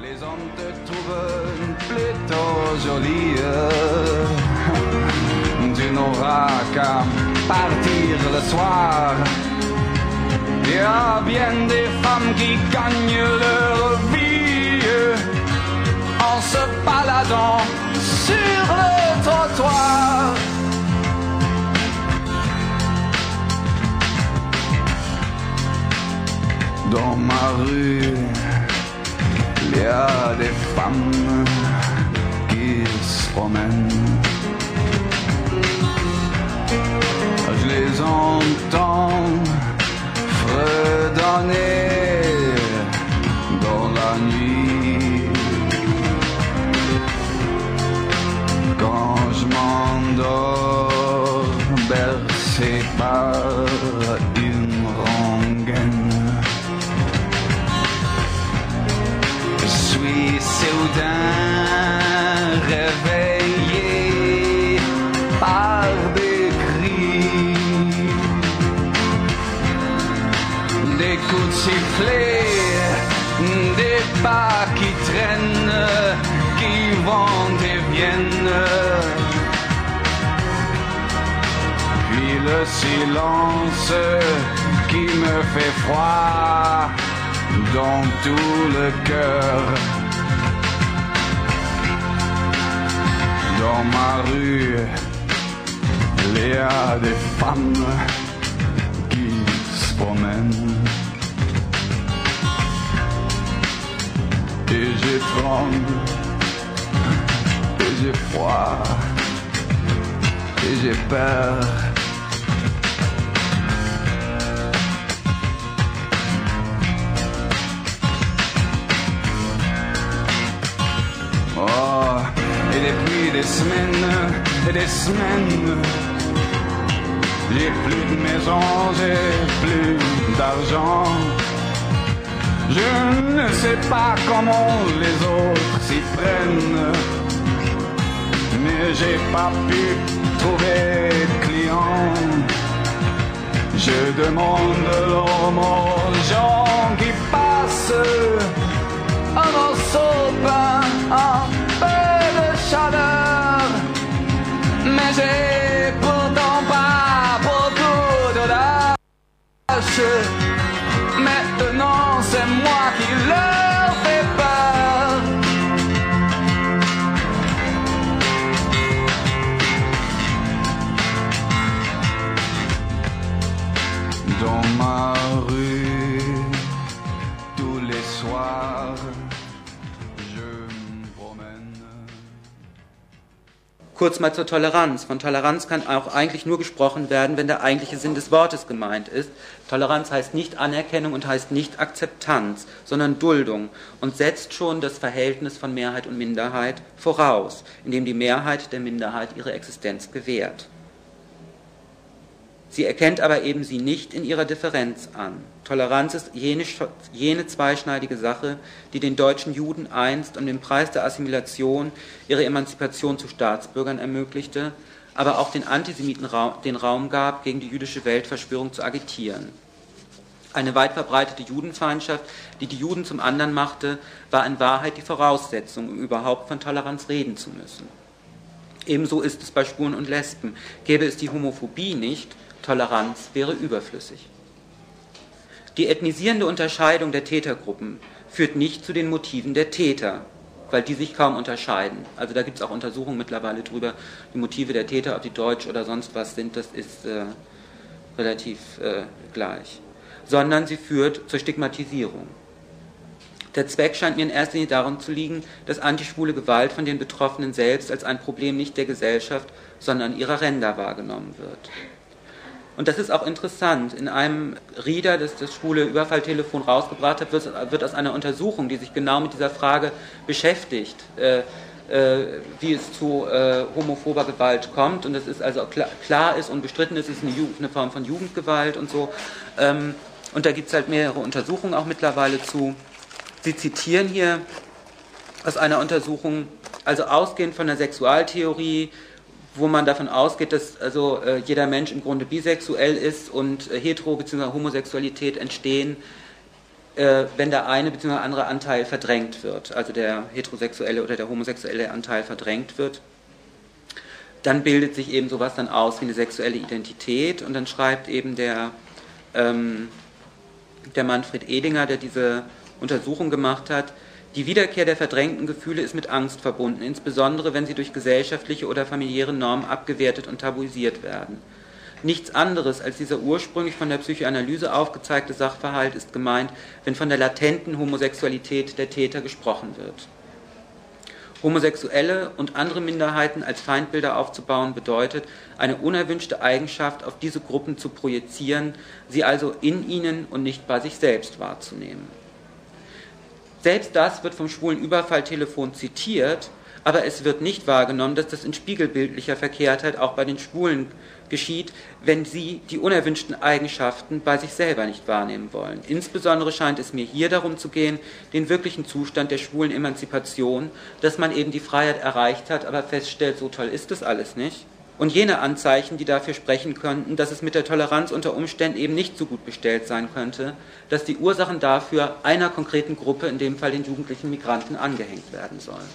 Les hommes te trouvent plutôt jolie. Tu n'auras qu'à partir le soir. Il y a bien des femmes qui gagnent leur baladant sur le trottoir. Dans ma rue, il y a des femmes qui se promènent. Je les entends fredonner silence qui me fait froid dans tout le cœur. Dans ma rue, il y a des femmes qui se promènent. Et j'ai tremble, et j'ai froid, et j'ai peur. Depuis des semaines et des semaines, j'ai plus de maison, j'ai plus d'argent. Je ne sais pas comment les autres s'y prennent, mais j'ai pas pu trouver de clients. Je demande de l'homme aux gens qui passent un morceau de pain, j'ai pourtant pas beaucoup de lâche. Maintenant, c'est moi qui leur Kurz mal zur Toleranz. Von Toleranz kann auch eigentlich nur gesprochen werden, wenn der eigentliche Sinn des Wortes gemeint ist. Toleranz heißt nicht Anerkennung und heißt nicht Akzeptanz, sondern Duldung und setzt schon das Verhältnis von Mehrheit und Minderheit voraus, indem die Mehrheit der Minderheit ihre Existenz gewährt. Sie erkennt aber eben sie nicht in ihrer Differenz an. Toleranz ist jene, jene zweischneidige Sache, die den deutschen Juden einst um den Preis der Assimilation ihre Emanzipation zu Staatsbürgern ermöglichte, aber auch den Antisemiten den Raum gab, gegen die jüdische Weltverschwörung zu agitieren. Eine weit verbreitete Judenfeindschaft, die die Juden zum anderen machte, war in Wahrheit die Voraussetzung, um überhaupt von Toleranz reden zu müssen. Ebenso ist es bei Schwulen und Lesben. Gäbe es die Homophobie nicht, Toleranz wäre überflüssig. Die ethnisierende Unterscheidung der Tätergruppen führt nicht zu den Motiven der Täter, weil die sich kaum unterscheiden. Also da gibt es auch Untersuchungen mittlerweile drüber, die Motive der Täter, ob die deutsch oder sonst was sind, das ist äh, relativ äh, gleich. Sondern sie führt zur Stigmatisierung. Der Zweck scheint mir in erster Linie darum zu liegen, dass antischwule Gewalt von den Betroffenen selbst als ein Problem nicht der Gesellschaft, sondern ihrer Ränder wahrgenommen wird. Und das ist auch interessant. In einem Reader, das das schwule Überfalltelefon rausgebracht hat, wird, wird aus einer Untersuchung, die sich genau mit dieser Frage beschäftigt, äh, äh, wie es zu äh, homophober Gewalt kommt. Und das ist also klar, klar ist und bestritten ist, es ist eine, Jugend, eine, Form von Jugendgewalt und so. Ähm, und da gibt es halt mehrere Untersuchungen auch mittlerweile zu. Sie zitieren hier aus einer Untersuchung, also ausgehend von der Sexualtheorie, wo man davon ausgeht, dass also äh, jeder Mensch im Grunde bisexuell ist und äh, Hetero- bzw. Homosexualität entstehen, äh, wenn der eine bzw. andere Anteil verdrängt wird, also der heterosexuelle oder der homosexuelle Anteil verdrängt wird. Dann bildet sich eben sowas dann aus wie eine sexuelle Identität und dann schreibt eben der, ähm, der Manfred Edinger, der diese Untersuchung gemacht hat, die Wiederkehr der verdrängten Gefühle ist mit Angst verbunden, insbesondere wenn sie durch gesellschaftliche oder familiäre Normen abgewertet und tabuisiert werden. Nichts anderes als dieser ursprünglich von der Psychoanalyse aufgezeigte Sachverhalt ist gemeint, wenn von der latenten Homosexualität der Täter gesprochen wird. Homosexuelle und andere Minderheiten als Feindbilder aufzubauen bedeutet, eine unerwünschte Eigenschaft auf diese Gruppen zu projizieren, sie also in ihnen und nicht bei sich selbst wahrzunehmen. Selbst das wird vom schwulen Überfalltelefon zitiert, aber es wird nicht wahrgenommen, dass das in spiegelbildlicher Verkehrtheit auch bei den Schwulen geschieht, wenn sie die unerwünschten Eigenschaften bei sich selber nicht wahrnehmen wollen. Insbesondere scheint es mir hier darum zu gehen, den wirklichen Zustand der schwulen Emanzipation, dass man eben die Freiheit erreicht hat, aber feststellt, so toll ist das alles nicht. Und jene Anzeichen, die dafür sprechen könnten, dass es mit der Toleranz unter Umständen eben nicht so gut bestellt sein könnte, dass die Ursachen dafür einer konkreten Gruppe, in dem Fall den jugendlichen Migranten, angehängt werden sollen.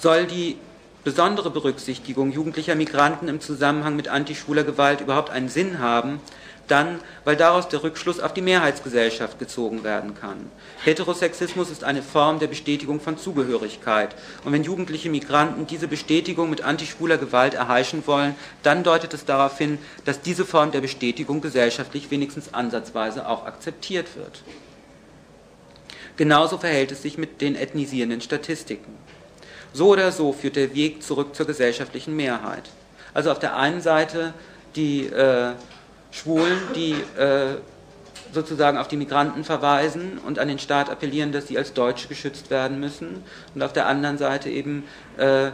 Soll die besondere Berücksichtigung jugendlicher Migranten im Zusammenhang mit antischwuler Gewalt überhaupt einen Sinn haben, dann, weil daraus der Rückschluss auf die Mehrheitsgesellschaft gezogen werden kann. Heterosexismus ist eine Form der Bestätigung von Zugehörigkeit. Und wenn jugendliche Migranten diese Bestätigung mit antischwuler Gewalt erheischen wollen, dann deutet es darauf hin, dass diese Form der Bestätigung gesellschaftlich wenigstens ansatzweise auch akzeptiert wird. Genauso verhält es sich mit den ethnisierenden Statistiken. So oder so führt der Weg zurück zur gesellschaftlichen Mehrheit. Also auf der einen Seite die äh, Schwulen, die äh, sozusagen auf die Migranten verweisen und an den Staat appellieren, dass sie als Deutsche geschützt werden müssen. Und auf der anderen Seite eben äh,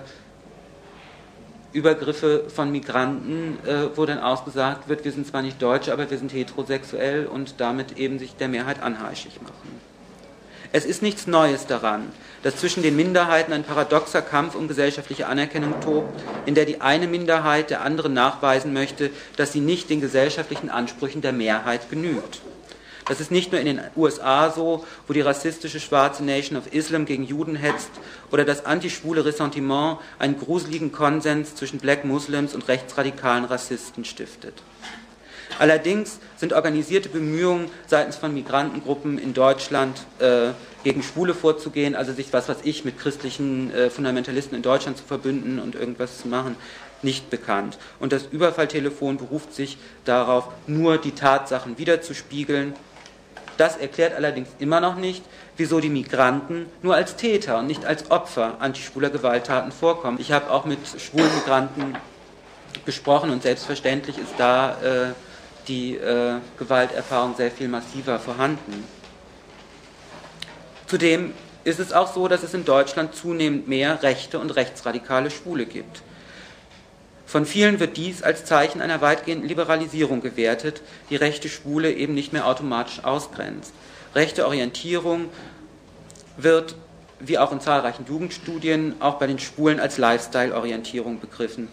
Übergriffe von Migranten, äh, wo dann ausgesagt wird, wir sind zwar nicht Deutsche, aber wir sind heterosexuell und damit eben sich der Mehrheit anheischig machen. Es ist nichts Neues daran, dass zwischen den Minderheiten ein paradoxer Kampf um gesellschaftliche Anerkennung tobt, in der die eine Minderheit der anderen nachweisen möchte, dass sie nicht den gesellschaftlichen Ansprüchen der Mehrheit genügt. Das ist nicht nur in den USA so, wo die rassistische schwarze Nation of Islam gegen Juden hetzt oder das antischwule Ressentiment einen gruseligen Konsens zwischen Black Muslims und rechtsradikalen Rassisten stiftet. Allerdings sind organisierte Bemühungen seitens von Migrantengruppen in Deutschland äh, gegen Schwule vorzugehen, also sich was was ich mit christlichen äh, Fundamentalisten in Deutschland zu verbünden und irgendwas zu machen, nicht bekannt. Und das Überfalltelefon beruft sich darauf, nur die Tatsachen wiederzuspiegeln das erklärt allerdings immer noch nicht, wieso die Migranten nur als Täter und nicht als Opfer antischwuler Gewalttaten vorkommen. Ich habe auch mit schwulen Migranten gesprochen und selbstverständlich ist da äh, die äh, Gewalterfahrung sehr viel massiver vorhanden. Zudem ist es auch so, dass es in Deutschland zunehmend mehr rechte und rechtsradikale Schwule gibt. Von vielen wird dies als Zeichen einer weitgehenden Liberalisierung gewertet, die rechte Schwule eben nicht mehr automatisch ausgrenzt. Rechte Orientierung wird, wie auch in zahlreichen Jugendstudien, auch bei den Schwulen als Lifestyle-Orientierung begriffen.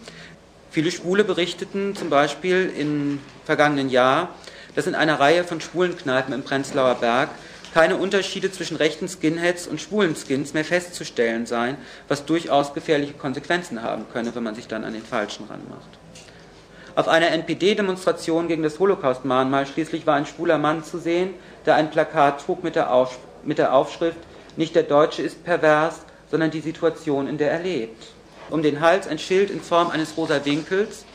Viele Schwule berichteten zum Beispiel im vergangenen Jahr, dass in einer Reihe von Schwulenkneipen im Prenzlauer Berg keine Unterschiede zwischen rechten Skinheads und schwulen Skins mehr festzustellen seien, was durchaus gefährliche Konsequenzen haben könne, wenn man sich dann an den Falschen ranmacht. Auf einer NPD-Demonstration gegen das Holocaust-Mahnmal schließlich war ein schwuler Mann zu sehen, der ein Plakat trug mit der, Auf mit der Aufschrift Nicht der Deutsche ist pervers, sondern die Situation, in der er lebt. Um den Hals ein Schild in Form eines rosa Winkels,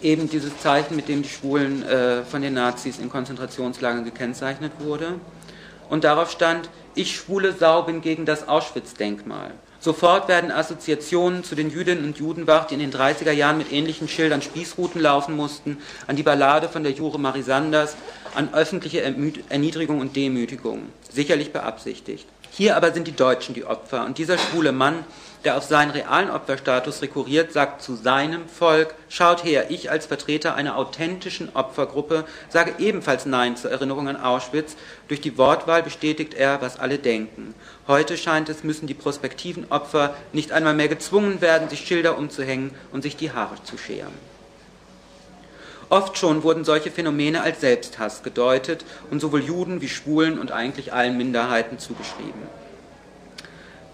eben dieses Zeichen, mit dem die Schwulen äh, von den Nazis in Konzentrationslagern gekennzeichnet wurde. Und darauf stand, ich schwule Sau bin gegen das Auschwitz-Denkmal. Sofort werden Assoziationen zu den Jüdinnen und Juden wach, die in den 30er Jahren mit ähnlichen Schildern Spießruten laufen mussten, an die Ballade von der Jure Marisanders, an öffentliche Erniedrigung und Demütigung. Sicherlich beabsichtigt. Hier aber sind die Deutschen die Opfer und dieser schwule Mann der auf seinen realen Opferstatus rekurriert, sagt zu seinem Volk, schaut her, ich als Vertreter einer authentischen Opfergruppe sage ebenfalls Nein zur Erinnerung an Auschwitz. Durch die Wortwahl bestätigt er, was alle denken. Heute scheint es, müssen die prospektiven Opfer nicht einmal mehr gezwungen werden, sich Schilder umzuhängen und sich die Haare zu scheren. Oft schon wurden solche Phänomene als Selbsthass gedeutet und sowohl Juden wie Schwulen und eigentlich allen Minderheiten zugeschrieben.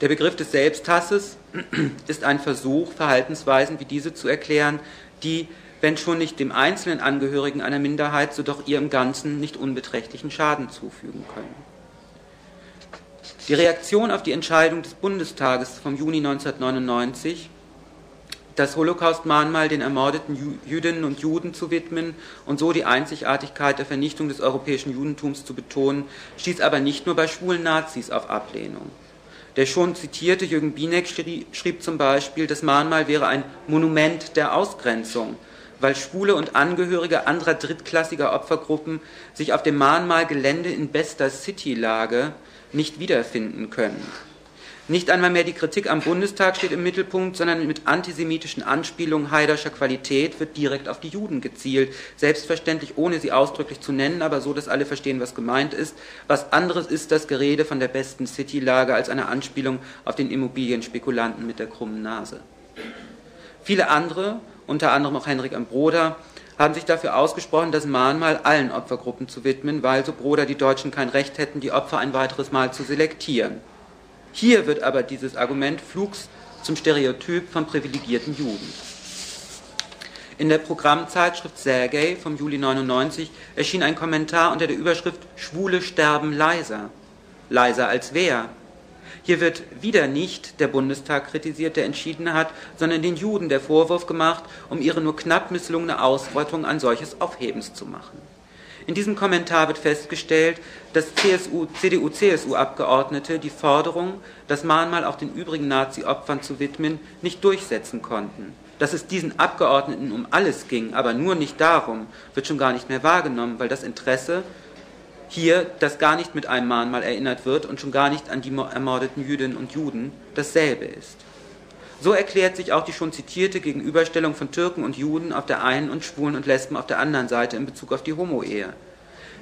Der Begriff des Selbsthasses ist ein Versuch, Verhaltensweisen wie diese zu erklären, die, wenn schon nicht dem einzelnen Angehörigen einer Minderheit, so doch ihrem Ganzen nicht unbeträchtlichen Schaden zufügen können. Die Reaktion auf die Entscheidung des Bundestages vom Juni 1999, das Holocaust-Mahnmal den ermordeten Jüdinnen und Juden zu widmen und so die Einzigartigkeit der Vernichtung des europäischen Judentums zu betonen, stieß aber nicht nur bei schwulen Nazis auf Ablehnung. Der schon zitierte Jürgen Bienek schrieb zum Beispiel, das Mahnmal wäre ein Monument der Ausgrenzung, weil Schwule und Angehörige anderer drittklassiger Opfergruppen sich auf dem Mahnmalgelände in bester City-Lage nicht wiederfinden können. Nicht einmal mehr die Kritik am Bundestag steht im Mittelpunkt, sondern mit antisemitischen Anspielungen heiderscher Qualität wird direkt auf die Juden gezielt. Selbstverständlich, ohne sie ausdrücklich zu nennen, aber so, dass alle verstehen, was gemeint ist. Was anderes ist das Gerede von der besten City-Lage als eine Anspielung auf den Immobilienspekulanten mit der krummen Nase. Viele andere, unter anderem auch Henrik Ambroder, haben sich dafür ausgesprochen, das Mahnmal allen Opfergruppen zu widmen, weil, so Broder, die Deutschen kein Recht hätten, die Opfer ein weiteres Mal zu selektieren. Hier wird aber dieses Argument flugs zum Stereotyp von privilegierten Juden. In der Programmzeitschrift Sergei vom Juli 99 erschien ein Kommentar unter der Überschrift Schwule sterben leiser. Leiser als wer? Hier wird wieder nicht der Bundestag kritisiert, der entschieden hat, sondern den Juden der Vorwurf gemacht, um ihre nur knapp misslungene Ausrottung ein solches Aufhebens zu machen. In diesem Kommentar wird festgestellt, dass CSU, CDU-CSU-Abgeordnete die Forderung, das Mahnmal auch den übrigen Nazi-Opfern zu widmen, nicht durchsetzen konnten. Dass es diesen Abgeordneten um alles ging, aber nur nicht darum, wird schon gar nicht mehr wahrgenommen, weil das Interesse hier, das gar nicht mit einem Mahnmal erinnert wird und schon gar nicht an die ermordeten Jüdinnen und Juden, dasselbe ist. So erklärt sich auch die schon zitierte Gegenüberstellung von Türken und Juden auf der einen und Schwulen und Lesben auf der anderen Seite in Bezug auf die Homo-Ehe.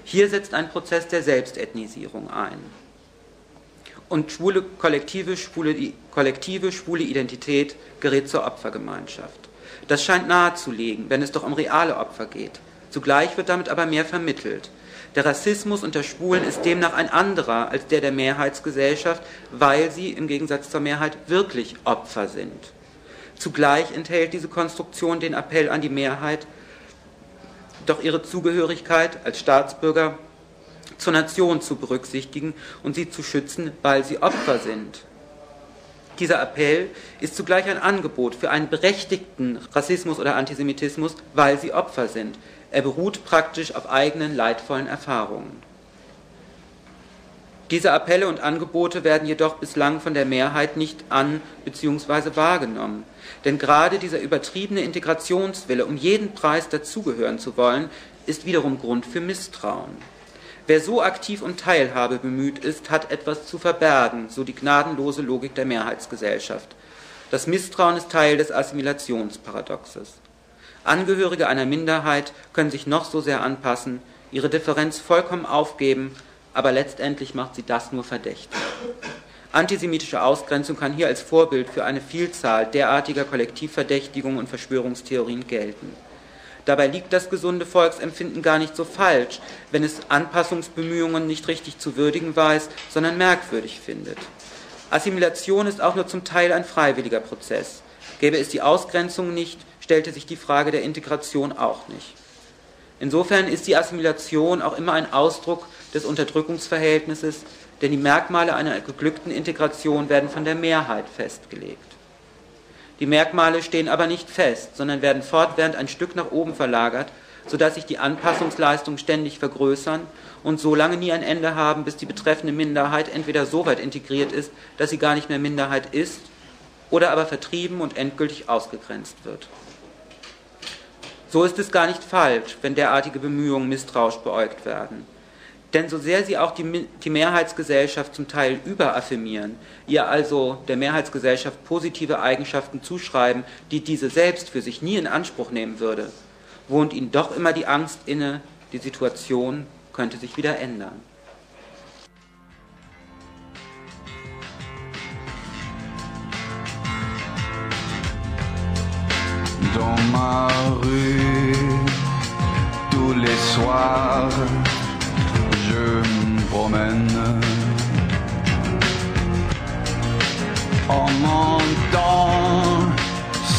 Hier setzt ein Prozess der Selbstethnisierung ein. Und schwule kollektive, schwule, kollektive schwule Identität gerät zur Opfergemeinschaft. Das scheint nahezulegen, wenn es doch um reale Opfer geht. Zugleich wird damit aber mehr vermittelt. Der Rassismus unter Schwulen ist demnach ein anderer als der der Mehrheitsgesellschaft, weil sie im Gegensatz zur Mehrheit wirklich Opfer sind. Zugleich enthält diese Konstruktion den Appell an die Mehrheit, doch ihre Zugehörigkeit als Staatsbürger zur Nation zu berücksichtigen und sie zu schützen, weil sie Opfer sind. Dieser Appell ist zugleich ein Angebot für einen berechtigten Rassismus oder Antisemitismus, weil sie Opfer sind. Er beruht praktisch auf eigenen leidvollen Erfahrungen. Diese Appelle und Angebote werden jedoch bislang von der Mehrheit nicht an bzw. wahrgenommen. Denn gerade dieser übertriebene Integrationswille, um jeden Preis dazugehören zu wollen, ist wiederum Grund für Misstrauen. Wer so aktiv um Teilhabe bemüht ist, hat etwas zu verbergen, so die gnadenlose Logik der Mehrheitsgesellschaft. Das Misstrauen ist Teil des Assimilationsparadoxes. Angehörige einer Minderheit können sich noch so sehr anpassen, ihre Differenz vollkommen aufgeben, aber letztendlich macht sie das nur verdächtig. Antisemitische Ausgrenzung kann hier als Vorbild für eine Vielzahl derartiger Kollektivverdächtigungen und Verschwörungstheorien gelten. Dabei liegt das gesunde Volksempfinden gar nicht so falsch, wenn es Anpassungsbemühungen nicht richtig zu würdigen weiß, sondern merkwürdig findet. Assimilation ist auch nur zum Teil ein freiwilliger Prozess. Gäbe es die Ausgrenzung nicht, stellte sich die Frage der Integration auch nicht. Insofern ist die Assimilation auch immer ein Ausdruck des Unterdrückungsverhältnisses, denn die Merkmale einer geglückten Integration werden von der Mehrheit festgelegt. Die Merkmale stehen aber nicht fest, sondern werden fortwährend ein Stück nach oben verlagert, sodass sich die Anpassungsleistungen ständig vergrößern und so lange nie ein Ende haben, bis die betreffende Minderheit entweder so weit integriert ist, dass sie gar nicht mehr Minderheit ist, oder aber vertrieben und endgültig ausgegrenzt wird. So ist es gar nicht falsch, wenn derartige Bemühungen misstrauisch beäugt werden. Denn so sehr sie auch die, die Mehrheitsgesellschaft zum Teil überaffirmieren, ihr also der Mehrheitsgesellschaft positive Eigenschaften zuschreiben, die diese selbst für sich nie in Anspruch nehmen würde, wohnt ihnen doch immer die Angst inne, die Situation könnte sich wieder ändern. dans ma rue. Tous les soirs, je me promène en montant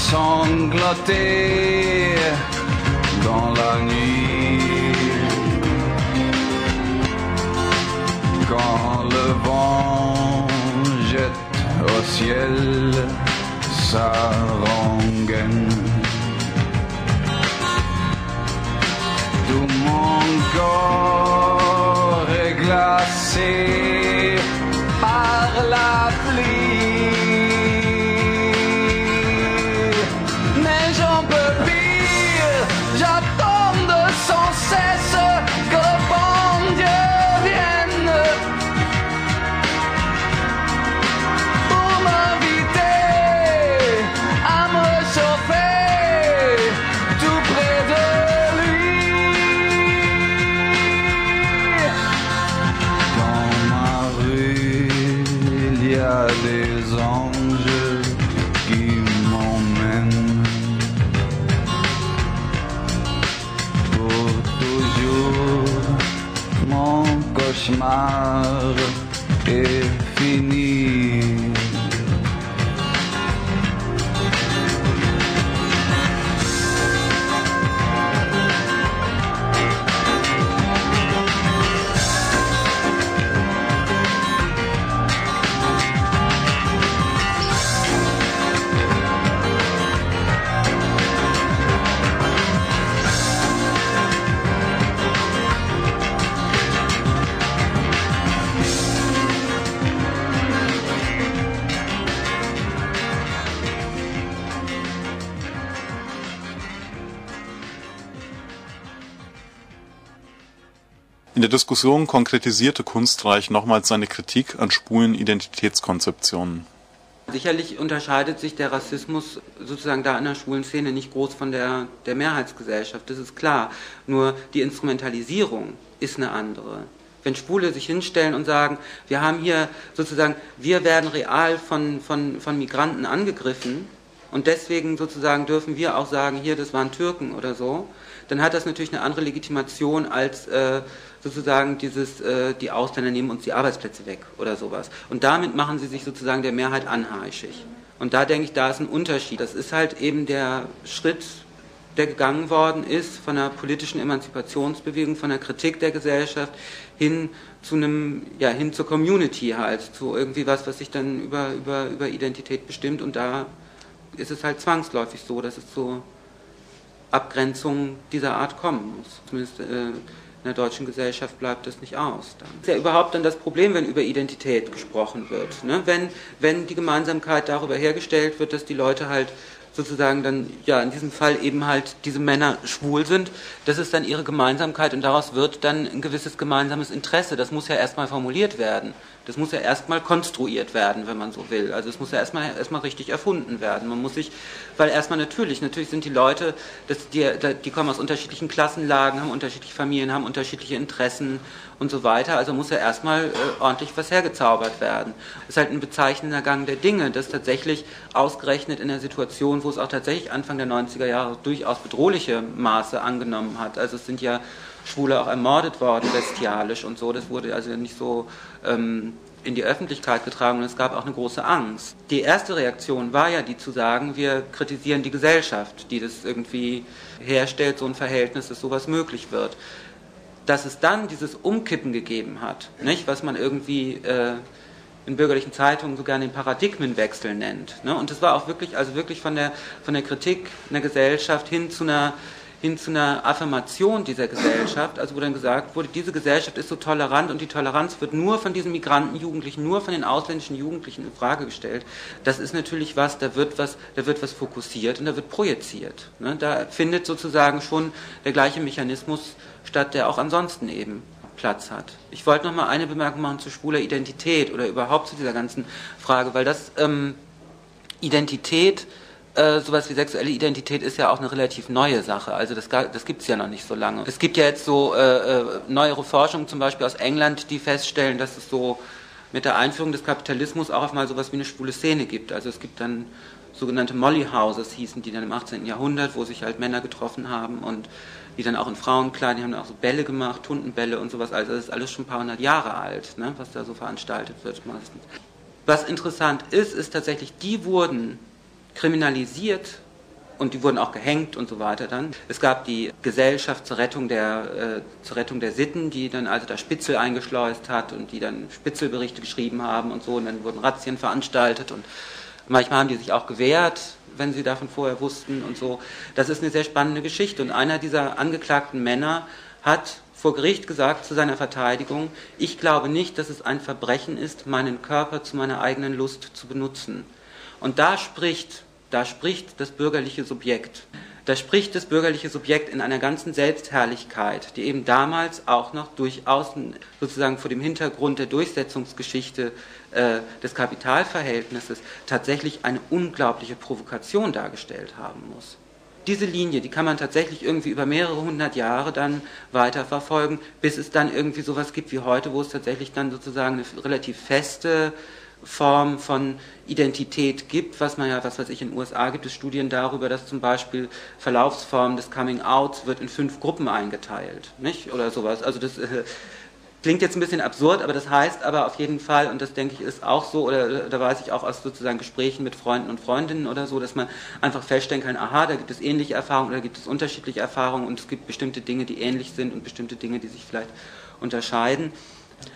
sangloter dans la nuit. Quand le vent jette au ciel sa rengaine. encore glacée. Diskussion konkretisierte Kunstreich nochmals seine Kritik an schwulen Identitätskonzeptionen. Sicherlich unterscheidet sich der Rassismus sozusagen da in der schwulen Szene nicht groß von der, der Mehrheitsgesellschaft, das ist klar. Nur die Instrumentalisierung ist eine andere. Wenn Schwule sich hinstellen und sagen, wir haben hier sozusagen, wir werden real von, von, von Migranten angegriffen und deswegen sozusagen dürfen wir auch sagen, hier, das waren Türken oder so, dann hat das natürlich eine andere Legitimation als äh, sozusagen dieses, äh, die Ausländer nehmen uns die Arbeitsplätze weg oder sowas. Und damit machen sie sich sozusagen der Mehrheit anheischig. Und da denke ich, da ist ein Unterschied. Das ist halt eben der Schritt, der gegangen worden ist von der politischen Emanzipationsbewegung, von der Kritik der Gesellschaft hin zu einem, ja, hin zur Community halt, zu irgendwie was, was sich dann über, über, über Identität bestimmt. Und da ist es halt zwangsläufig so, dass es zu Abgrenzungen dieser Art kommen muss. Zumindest äh, in der deutschen Gesellschaft bleibt das nicht aus. Dann. Das ist ja überhaupt dann das Problem, wenn über Identität gesprochen wird. Ne? Wenn, wenn die Gemeinsamkeit darüber hergestellt wird, dass die Leute halt sozusagen dann, ja, in diesem Fall eben halt diese Männer schwul sind, das ist dann ihre Gemeinsamkeit und daraus wird dann ein gewisses gemeinsames Interesse. Das muss ja erstmal formuliert werden. Das muss ja erstmal konstruiert werden, wenn man so will. Also es muss ja erstmal erstmal richtig erfunden werden. Man muss sich, weil erstmal natürlich, natürlich sind die Leute, das, die, die kommen aus unterschiedlichen Klassenlagen, haben unterschiedliche Familien, haben unterschiedliche Interessen und so weiter. Also muss ja erstmal äh, ordentlich was hergezaubert werden. Es ist halt ein bezeichnender Gang der Dinge, dass tatsächlich ausgerechnet in der Situation, wo es auch tatsächlich Anfang der 90er Jahre durchaus bedrohliche Maße angenommen hat. Also es sind ja Schwule auch ermordet worden, bestialisch und so. Das wurde also nicht so ähm, in die Öffentlichkeit getragen und es gab auch eine große Angst. Die erste Reaktion war ja die zu sagen, wir kritisieren die Gesellschaft, die das irgendwie herstellt, so ein Verhältnis, dass sowas möglich wird. Dass es dann dieses Umkippen gegeben hat, nicht, was man irgendwie äh, in bürgerlichen Zeitungen sogar den Paradigmenwechsel nennt. Ne? Und das war auch wirklich, also wirklich von der, von der Kritik einer Gesellschaft hin zu einer hin zu einer Affirmation dieser Gesellschaft, also wo dann gesagt wurde, diese Gesellschaft ist so tolerant und die Toleranz wird nur von diesen Migrantenjugendlichen, nur von den ausländischen Jugendlichen in Frage gestellt. Das ist natürlich was, da wird was, da wird was fokussiert und da wird projiziert. Ne? Da findet sozusagen schon der gleiche Mechanismus statt, der auch ansonsten eben Platz hat. Ich wollte noch mal eine Bemerkung machen zu schwuler Identität oder überhaupt zu dieser ganzen Frage, weil das ähm, Identität äh, sowas wie sexuelle Identität ist ja auch eine relativ neue Sache. Also das, das gibt es ja noch nicht so lange. Es gibt ja jetzt so äh, äh, neuere Forschungen, zum Beispiel aus England, die feststellen, dass es so mit der Einführung des Kapitalismus auch auf mal sowas wie eine schwule Szene gibt. Also es gibt dann sogenannte Molly Houses, hießen die dann im 18. Jahrhundert, wo sich halt Männer getroffen haben und die dann auch in Frauenkleidern, die haben dann auch so Bälle gemacht, Tundenbälle und sowas. Also das ist alles schon ein paar hundert Jahre alt, ne, was da so veranstaltet wird meistens. Was interessant ist, ist tatsächlich, die wurden kriminalisiert und die wurden auch gehängt und so weiter dann. Es gab die Gesellschaft zur Rettung der, äh, zur Rettung der Sitten, die dann also da Spitzel eingeschleust hat und die dann Spitzelberichte geschrieben haben und so und dann wurden Razzien veranstaltet und manchmal haben die sich auch gewehrt, wenn sie davon vorher wussten und so. Das ist eine sehr spannende Geschichte und einer dieser angeklagten Männer hat vor Gericht gesagt zu seiner Verteidigung, ich glaube nicht, dass es ein Verbrechen ist, meinen Körper zu meiner eigenen Lust zu benutzen. Und da spricht da spricht das bürgerliche Subjekt. Da spricht das bürgerliche Subjekt in einer ganzen Selbstherrlichkeit, die eben damals auch noch durchaus sozusagen vor dem Hintergrund der Durchsetzungsgeschichte äh, des Kapitalverhältnisses tatsächlich eine unglaubliche Provokation dargestellt haben muss. Diese Linie, die kann man tatsächlich irgendwie über mehrere hundert Jahre dann weiterverfolgen, bis es dann irgendwie sowas gibt wie heute, wo es tatsächlich dann sozusagen eine relativ feste Form von Identität gibt, was man ja, was weiß ich, in den USA gibt es Studien darüber, dass zum Beispiel Verlaufsformen des Coming Outs wird in fünf Gruppen eingeteilt, nicht? Oder sowas. Also das äh, klingt jetzt ein bisschen absurd, aber das heißt aber auf jeden Fall, und das denke ich ist auch so, oder da weiß ich auch aus sozusagen Gesprächen mit Freunden und Freundinnen oder so, dass man einfach feststellen kann, aha, da gibt es ähnliche Erfahrungen oder gibt es unterschiedliche Erfahrungen und es gibt bestimmte Dinge, die ähnlich sind und bestimmte Dinge, die sich vielleicht unterscheiden.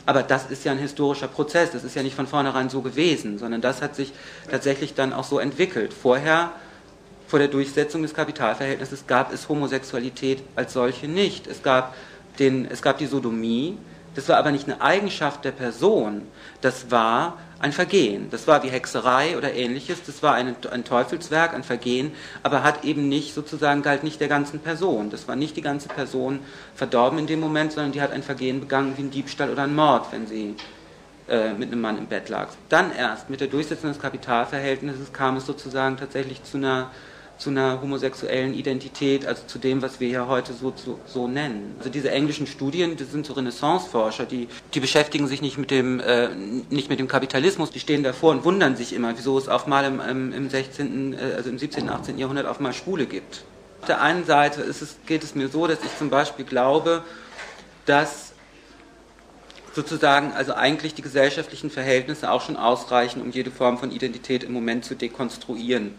Aber das ist ja ein historischer Prozess, das ist ja nicht von vornherein so gewesen, sondern das hat sich tatsächlich dann auch so entwickelt. Vorher, vor der Durchsetzung des Kapitalverhältnisses, gab es Homosexualität als solche nicht. Es gab, den, es gab die Sodomie, Das war aber nicht eine Eigenschaft der Person, das war ein Vergehen. Das war wie Hexerei oder ähnliches, das war ein, ein Teufelswerk, ein Vergehen, aber hat eben nicht sozusagen, galt nicht der ganzen Person. Das war nicht die ganze Person verdorben in dem Moment, sondern die hat ein Vergehen begangen wie ein Diebstahl oder ein Mord, wenn sie äh, mit einem Mann im Bett lag. Dann erst mit der Durchsetzung des Kapitalverhältnisses kam es sozusagen tatsächlich zu einer zu einer homosexuellen Identität, also zu dem, was wir ja heute so, so, so nennen. Also diese englischen Studien, das sind so Renaissanceforscher, die, die beschäftigen sich nicht mit, dem, äh, nicht mit dem Kapitalismus, die stehen davor und wundern sich immer, wieso es auf mal im, im, im 16., äh, also im 17., 18. Jahrhundert auf mal Schwule gibt. Auf der einen Seite es, geht es mir so, dass ich zum Beispiel glaube, dass sozusagen also eigentlich die gesellschaftlichen Verhältnisse auch schon ausreichen, um jede Form von Identität im Moment zu dekonstruieren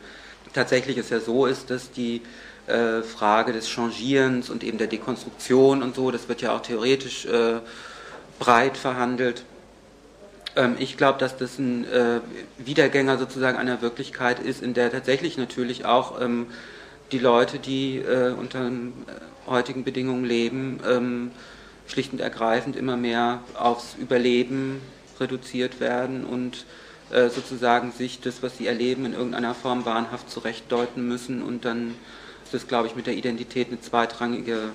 tatsächlich es ja so ist, dass die äh, Frage des Changierens und eben der Dekonstruktion und so, das wird ja auch theoretisch äh, breit verhandelt. Ähm, ich glaube, dass das ein äh, Wiedergänger sozusagen einer Wirklichkeit ist, in der tatsächlich natürlich auch ähm, die Leute, die äh, unter äh, heutigen Bedingungen leben, ähm, schlicht und ergreifend immer mehr aufs Überleben reduziert werden und sozusagen sich das, was sie erleben, in irgendeiner Form wahnhaft zurechtdeuten müssen und dann ist das, glaube ich, mit der Identität eine zweitrangige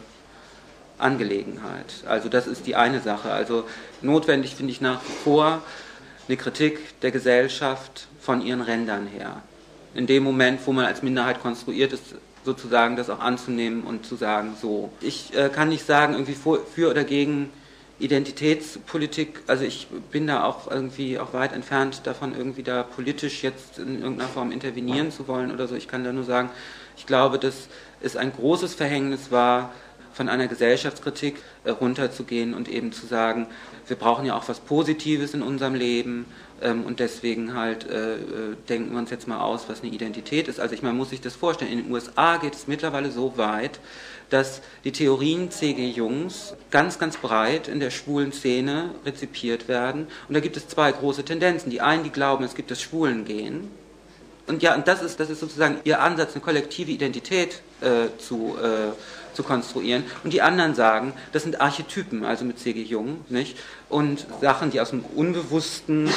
Angelegenheit. Also das ist die eine Sache. Also notwendig finde ich nach wie vor eine Kritik der Gesellschaft von ihren Rändern her. In dem Moment, wo man als Minderheit konstruiert ist, sozusagen das auch anzunehmen und zu sagen, so. Ich äh, kann nicht sagen, irgendwie für oder gegen Identitätspolitik, also ich bin da auch irgendwie auch weit entfernt davon, irgendwie da politisch jetzt in irgendeiner Form intervenieren zu wollen oder so. Ich kann da nur sagen, ich glaube, dass es ein großes Verhängnis war, von einer Gesellschaftskritik äh, runterzugehen und eben zu sagen, wir brauchen ja auch was Positives in unserem Leben ähm, und deswegen halt äh, äh, denken wir uns jetzt mal aus, was eine Identität ist. Also ich meine, muss sich das vorstellen, in den USA geht es mittlerweile so weit, dass die Theorien C.G. Jungs ganz, ganz breit in der schwulen Szene rezipiert werden. Und da gibt es zwei große Tendenzen. Die einen, die glauben, es gibt das Schwulengehen. Und ja, und das ist, das ist sozusagen ihr Ansatz, eine kollektive Identität äh, zu, äh, zu konstruieren. Und die anderen sagen, das sind Archetypen, also mit C.G. Jung, nicht? Und Sachen, die aus dem Unbewussten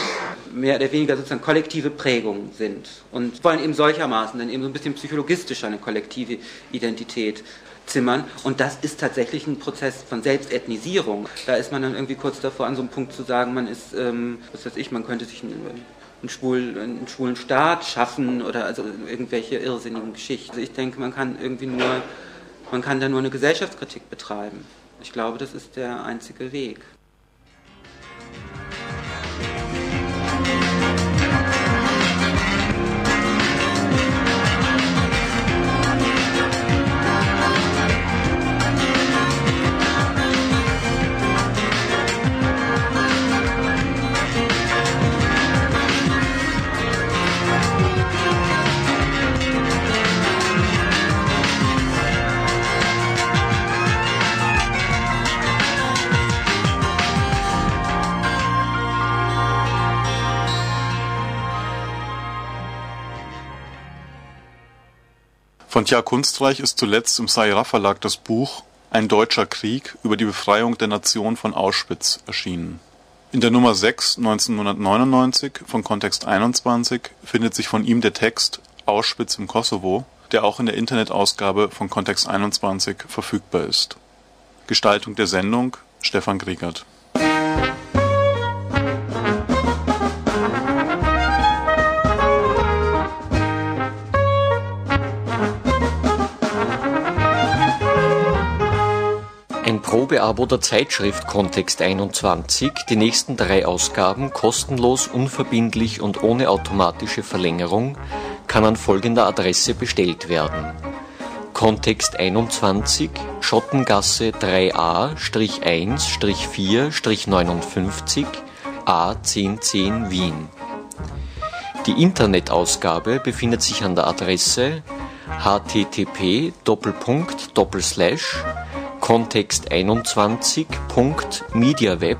mehr oder weniger sozusagen kollektive Prägungen sind. Und wollen eben solchermaßen dann eben so ein bisschen psychologistischer eine kollektive Identität zimmern. Und das ist tatsächlich ein Prozess von Selbstethnisierung. Da ist man dann irgendwie kurz davor, an so einem Punkt zu sagen, man ist, ähm, was weiß ich, man könnte sich einen, einen, schwul, einen schwulen Staat schaffen oder also irgendwelche irrsinnigen Geschichten. Also ich denke, man kann irgendwie nur, man kann da nur eine Gesellschaftskritik betreiben. Ich glaube, das ist der einzige Weg. Von Tja Kunstreich ist zuletzt im Sayra Verlag das Buch Ein deutscher Krieg über die Befreiung der Nation von Auschwitz erschienen. In der Nummer 6 1999 von Kontext 21 findet sich von ihm der Text Auschwitz im Kosovo, der auch in der Internetausgabe von Kontext 21 verfügbar ist. Gestaltung der Sendung Stefan Griegert Probeabo der Zeitschrift Kontext 21, die nächsten drei Ausgaben kostenlos, unverbindlich und ohne automatische Verlängerung, kann an folgender Adresse bestellt werden: Kontext 21, Schottengasse 3a-1-4-59 A 1010 Wien. Die Internetausgabe befindet sich an der Adresse http kontext21.mediaweb